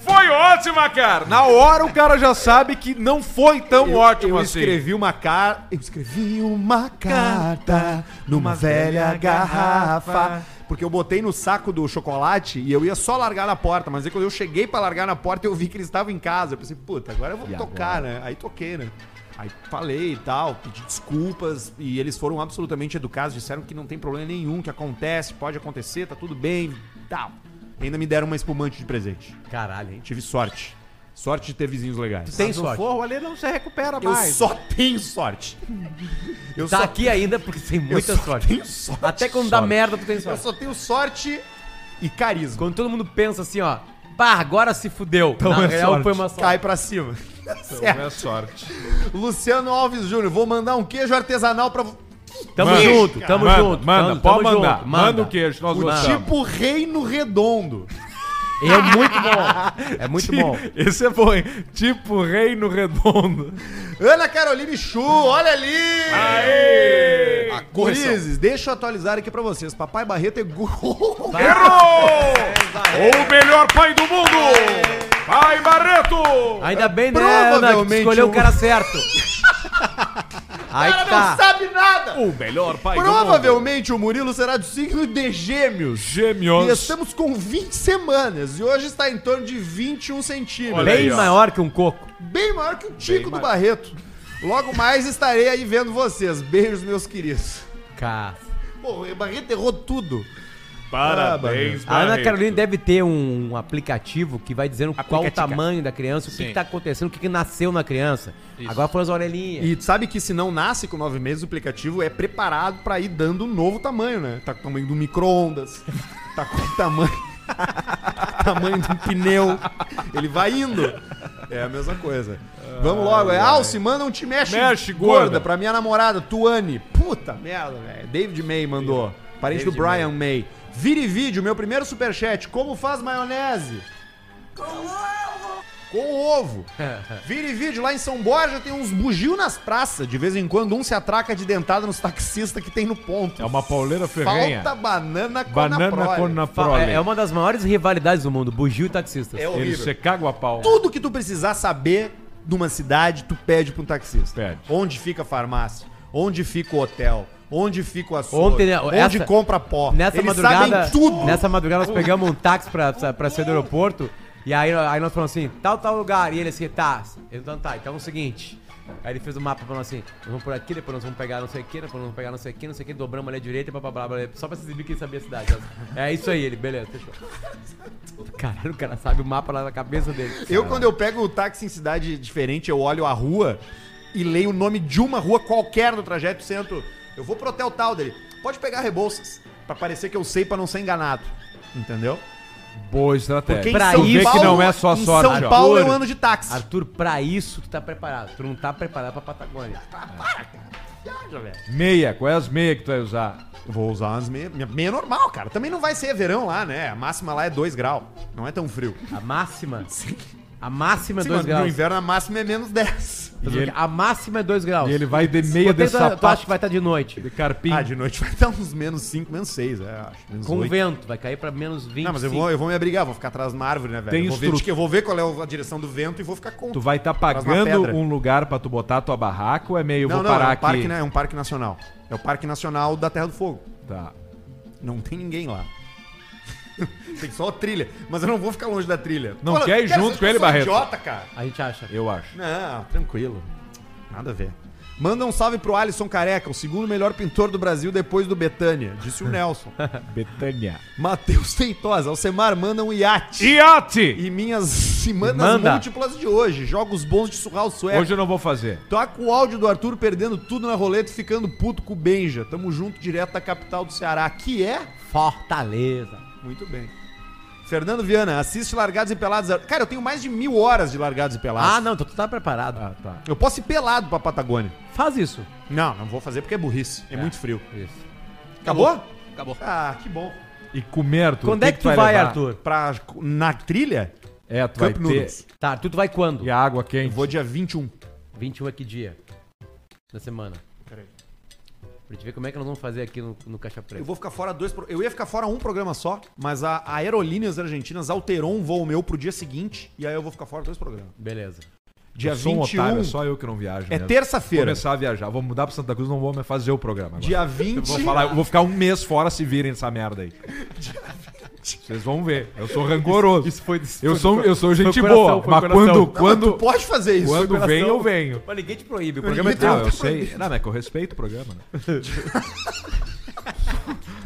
Foi ótima, cara! Na hora o cara já sabe que não foi tão eu, ótimo eu assim. escrevi uma carta. Eu escrevi uma carta numa velha garrafa. Porque eu botei no saco do chocolate e eu ia só largar na porta. Mas aí quando eu cheguei pra largar na porta, eu vi que ele estava em casa. Eu pensei, puta, agora eu vou E tocar, né? Aí toquei, né? Aí falei e tal, pedi desculpas e eles foram absolutamente educados, disseram que não tem problema nenhum, que acontece, pode acontecer, tá tudo bem, tal. E ainda me deram uma espumante de presente. Caralho, hein? Tive sorte. Sorte de ter vizinhos legais. Tem sorte. forro ali não se recupera Eu só tenho sorte. Eu Tá só, aqui ainda porque tem muita só sorte. tenho sorte. Até quando dá Sorte. merda, tu tem eu sorte. só tenho sorte e carisma. Quando todo mundo pensa assim, ó, pá, agora se fudeu. Então Na é real sorte. foi uma sorte. Cai pra cima. Certo. é sorte. Luciano Alves Júnior, vou mandar um queijo artesanal pra. Tamo Manda. junto, tamo Manda, junto. manda, tamo- pode tamo mandar. junto, Manda o queijo, nós O gostamos. tipo Reino Redondo. É muito bom. É muito bom. Esse é bom, hein? Tipo Reino Redondo. Ana Caroline Chu, olha ali! Aê! Gurizes, deixa eu atualizar aqui pra vocês. Papai Barreto é gol. Errou! O melhor pai do mundo! Pai Barreto! Ainda bem, né, Ana, que escolheu um- o cara certo. Aí cara que não tá. sabe nada! O melhor pai do mundo! Provavelmente o Murilo será do signo de Gêmeos. Gêmeos. E estamos com 20 semanas e hoje está em torno de 21 centímetros. Aí, Bem ó. maior que um coco. Bem maior que o Tico do maior. Barreto. Logo mais estarei aí vendo vocês. Beijos, meus queridos. Cara. Pô, o Barreto errou tudo. Parabéns, A Ana. Carolina deve ter um aplicativo que vai dizendo qual o tamanho da criança, o que, Sim. que tá acontecendo, o que, que nasceu na criança. Agora foram as orelhinhas. E sabe que se não nasce com 9 meses, o aplicativo é preparado pra ir dando um novo tamanho, né? Tá com o tamanho do micro-ondas, tá com o tamanho. tamanho de um pneu. Ele vai indo. É a mesma coisa. Vamos logo. É Alce, manda um te mexe, Mexe, gorda, gorda. pra minha namorada, Tuane. Puta merda, velho. David May mandou. Parente do Brian May. Vire vídeo, meu primeiro superchat. Como faz maionese? Com ovo. Com ovo. Vire vídeo, lá em São Borja tem uns bugio nas praças. De vez em quando um se atraca de dentada nos taxistas que tem no ponto. É uma pauleira ferrenha. Falta banana com Banana com na prole. É, é uma das maiores rivalidades do mundo, bugio e taxistas. É horrível. se caga a pau. Tudo que tu precisar saber numa cidade, tu pede pra um taxista. Pede. Onde fica a farmácia? Onde fica o hotel? Onde fica o açougue? Ontem, né, Onde essa- compra pó? Nessa Eles madrugada, sabem tudo. nessa madrugada nós pegamos um táxi pra, pra sair do aeroporto e aí, aí nós falamos assim, tal, tal lugar. E ele assim, tá. Então tá, então é o seguinte. Aí ele fez o mapa falando assim, nós vamos por aqui, depois nós vamos pegar não sei o que, depois nós vamos pegar não sei o que, não sei o que, dobramos ali à direita, blá, blá, blá, blá, só pra vocês verem que ele sabia a cidade. É isso aí, ele, beleza, fechou. Caralho, o cara sabe o mapa lá na cabeça dele. Eu, quando eu pego o táxi em cidade diferente, eu olho a rua e leio o nome de uma rua qualquer no trajeto, sento. Eu vou pro hotel tal dele. Pode pegar Rebouças. Pra parecer que eu sei pra não ser enganado. Entendeu? Boa estratégia. Porque em Pra São isso- Paulo, que não é só em sorte, São. Paulo é um Arthur, ano de táxi. Arthur, pra isso tu tá preparado. Tu não tá preparado pra Patagônia. Viaja, velho. Meia, qual é as meias que tu vai usar? Vou usar umas meia, minha meia normal, cara. Também não vai ser verão lá, né? A máxima lá é 2 graus. Não é tão frio. A máxima. A máxima é Sim, 2 mas no graus. inverno a máxima é menos 10. Tô E dizendo ele- A máxima é 2 graus. E ele vai de meia de que tu- acha sapato que vai estar de noite? de carpim. Ah, de noite vai estar uns menos 5, menos 6, é, acho. Menos Com 8. vento, vai cair pra menos 20. Não, mas eu vou, eu vou me abrigar, vou ficar atrás de uma árvore, né, velho? Tem eu, vou ver, eu vou ver qual é a direção do vento e vou ficar com. Tu vai estar Traz uma pagando um lugar pra tu botar tua barraca ou é meio, não, vou não, parar é um aqui? parque, né? É um parque nacional. É o Parque Nacional da Terra do Fogo. Tá. Não tem ninguém lá. tem só a trilha. Mas eu não vou ficar longe da trilha. Não quer ir junto com ele, Barreto? idiota, cara. A gente acha. Eu acho. Não, tranquilo. Nada a ver. Manda um salve pro Alisson Careca, o segundo melhor pintor do Brasil depois do Betânia, disse o Nelson. Betânia. Matheus Teitosa, Alcemar manda um iate. Iate! E minhas semanas Manda. múltiplas de hoje. Jogos bons de surrar o sueco. Hoje eu não vou fazer. Toca o áudio do Arthur perdendo tudo na roleta e ficando puto com o Benja. Tamo junto direto da capital do Ceará, que é. Fortaleza. Muito bem. Fernando Viana, assiste Largados e Pelados. Cara, eu tenho mais de mil horas de Largados e Pelados. Ah, não, então tu tá preparado. Ah, tá. Eu posso ir pelado pra Patagônia. Faz isso. Não, não vou fazer porque é burrice. É, muito frio. Isso. Acabou? Acabou. Ah, que bom. E comer, Arthur. Quando o é que tu vai, levar? Arthur? Pra, na trilha, É, tu vai Cup ter... Noodles. Tá, Arthur, tu vai quando? E a água Eu quente. vou dia 21. 21 é que dia? Da semana. Pra gente ver como é que nós vamos fazer aqui no, no Caixa Eu Preta. vou ficar fora dois. pro- Eu ia ficar fora um programa só, mas a, a Aerolíneas Argentinas alterou um voo meu pro dia seguinte e aí eu vou ficar fora dois programas. Beleza. Dia eu sou um 21 otário, é só eu que não viajo. é terça-feira. Começar a viajar. Vou mudar pra Santa Cruz, não vou mais fazer o programa agora. Dia 20. Eu vou, falar, eu vou ficar um mês fora se virem essa merda aí. Vocês vão ver. Eu sou rancoroso. Isso foi. eu, sou, eu sou gente coração, boa. foi mas coração. quando, Não, Não, quando, mas pode fazer isso. quando coração. vem, eu venho. Mas ninguém te proíbe. O programa é é Não, teu. eu sei. Não, mas é que eu respeito o programa, né?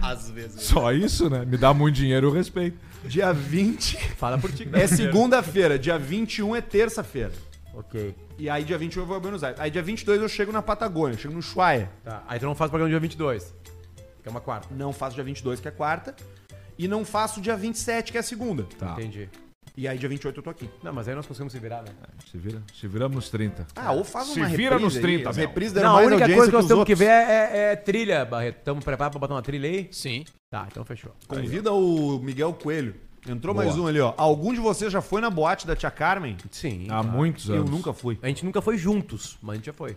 Às vezes. Só isso, né? Me dá muito dinheiro, eu respeito. Dia 20 Fala por ti. é segunda-feira, dia 21 é terça-feira. Ok. E aí dia 21 eu vou a Buenos Aires. Aí dia 22 eu chego na Patagônia, eu chego no Ushuaia. Tá. Aí tu não faz o programa dia 22. Que é uma quarta. Não faço dia 22, que é quarta. E não faço dia 27, que é segunda. Tá. Entendi. E aí dia 28 eu tô aqui. Não, mas aí nós conseguimos se virar, né? Se vira, se viramos nos 30. Ah, ou faz Se uma vira reprise nos aí. 30, As meu. reprises deram Não, a mais única audiência coisa que nós os temos que outros. ver é, é- é trilha, Barreto. Estamos preparados pra botar uma trilha aí? Sim. Tá, então fechou. Convida o Miguel Coelho. Entrou Boa. mais um ali, ó. Algum de vocês já foi na boate da tia Carmen? Sim. Há muitos Eu anos. nunca fui. A gente nunca foi juntos, mas a gente já foi.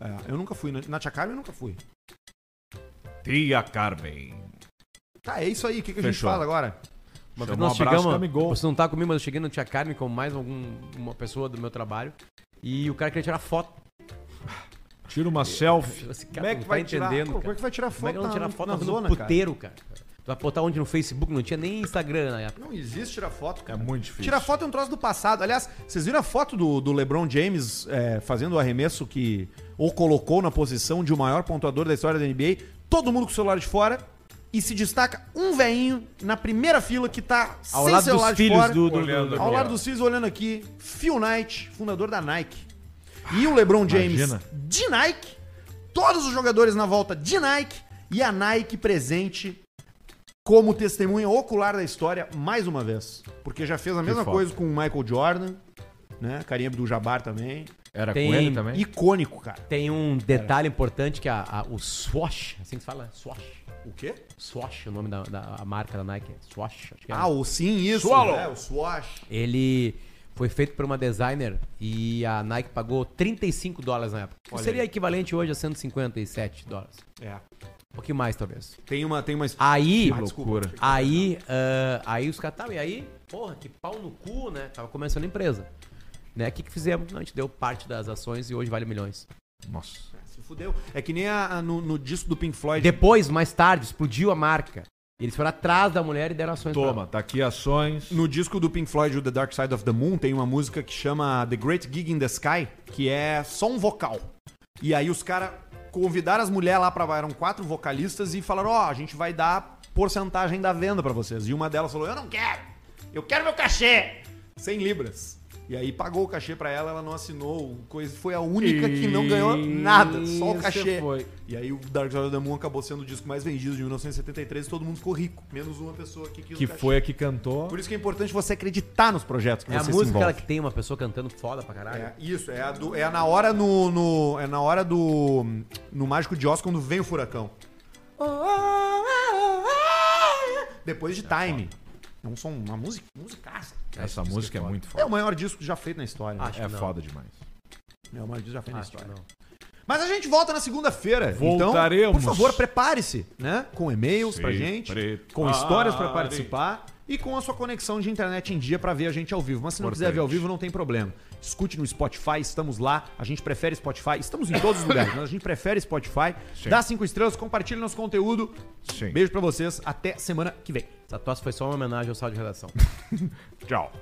É, eu nunca fui. Na- Na tia Carmen eu nunca fui. Tia Carmen. Tá, é isso aí. O que, que a gente Fechou. fala agora? Uma Chama vez um nós abraço, chegamos. Camigol. Você não tá comigo, mas eu cheguei no Tia Carmen com mais algum, uma pessoa do meu trabalho. E o cara queria tirar foto. Tira uma selfie. Esse Como cara é não que tá vai tirar? entendendo. Pô, cara. Como é que vai tirar Como é que foto não tirar na, foto na no zona, cara? puteiro, cara? Tu vai botar onde no Facebook? Não tinha nem Instagram na época. Não existe tirar foto, É cara. muito difícil. Tirar foto é um troço do passado. Aliás, vocês viram a foto do, do LeBron James é, fazendo o arremesso que o colocou na posição de o maior pontuador da história da NBA? Todo mundo com o celular de fora. E se destaca um veinho na primeira fila que tá Ao sem lado celular dos de filhos fora. do, do, Olhando do- Ao lado dos filhos olhando aqui, Phil Knight, fundador da Nike. E o LeBron James Imagina. de Nike, todos os jogadores na volta de Nike e a Nike presente como testemunha ocular da história mais uma vez. Porque já fez a mesma coisa com o Michael Jordan, né? Carinha do Jabbar também. Era Tem- com ele também? Icônico, cara. Tem um detalhe importante que a, a- o Swash, assim que se fala? Swash. O quê? Swash, o nome da, da marca da Nike. Swash, acho que é. Ah, o sim, isso. Swallow. É, o Swash. Ele foi feito por uma designer e a Nike pagou 35 dólares na época. Que Olha seria aí. equivalente hoje a 157 dólares. É. Um pouquinho mais, talvez. Tem uma, tem uma... Aí, Ah, loucura. aí, ah, aí os caras, tá, e aí, porra, que pau no cu, né? Tava começando a empresa. Né? O que que fizemos? Não, a gente deu parte das ações e hoje vale milhões. Nossa. Fudeu. É que nem a- a- no, no disco do Pink Floyd. Depois, mais tarde, explodiu a marca. Eles foram atrás da mulher e deram ações pra Toma, tá aqui ações. No disco do Pink Floyd, o The Dark Side of the Moon, tem uma música que chama The Great Gig in the Sky, que é só um vocal. E aí os caras convidaram as mulheres lá pra. Eram quatro vocalistas e falaram: Ó, a gente vai dar porcentagem da venda pra vocês. E uma delas falou: Eu não quero! Eu quero meu cachê! 100 libras. E aí pagou o cachê pra ela, ela não assinou. Coisa, foi a única que não ganhou nada, só o cachê. foi. E aí o Dark Side of the Moon acabou sendo o disco mais vendido de 1973 e todo mundo ficou rico. Menos uma pessoa que quis Que o cachê. foi a que cantou. Por isso que é importante você acreditar nos projetos que É a você se música aquela que tem uma pessoa cantando foda pra caralho. É, isso, é, a do- é na hora no, no- É na hora do. No Mágico de Oz, quando vem o furacão. Depois de Time. É um som, uma música, musicaça. Essa música é muito É foda. o maior disco já feito na história. né? Acho É foda demais. É o maior disco já feito na Acho que história. não. Mas a gente volta na segunda-feira. Voltaremos. Então, por favor, prepare-se, né? Com e-mails pra Se gente, prepare. com histórias pra participar e com a sua conexão de internet em dia pra ver a gente ao vivo. Mas se não quiser ver ao Importante. vivo, não tem problema. Escute no Spotify, estamos lá. A gente prefere Spotify. Estamos em todos os lugares, mas a gente prefere Spotify. Sim. Dá cinco estrelas, compartilhe nosso conteúdo. Sim. Beijo pra vocês. Até semana que vem. Essa tosse foi só uma homenagem ao sal de redação. Tchau.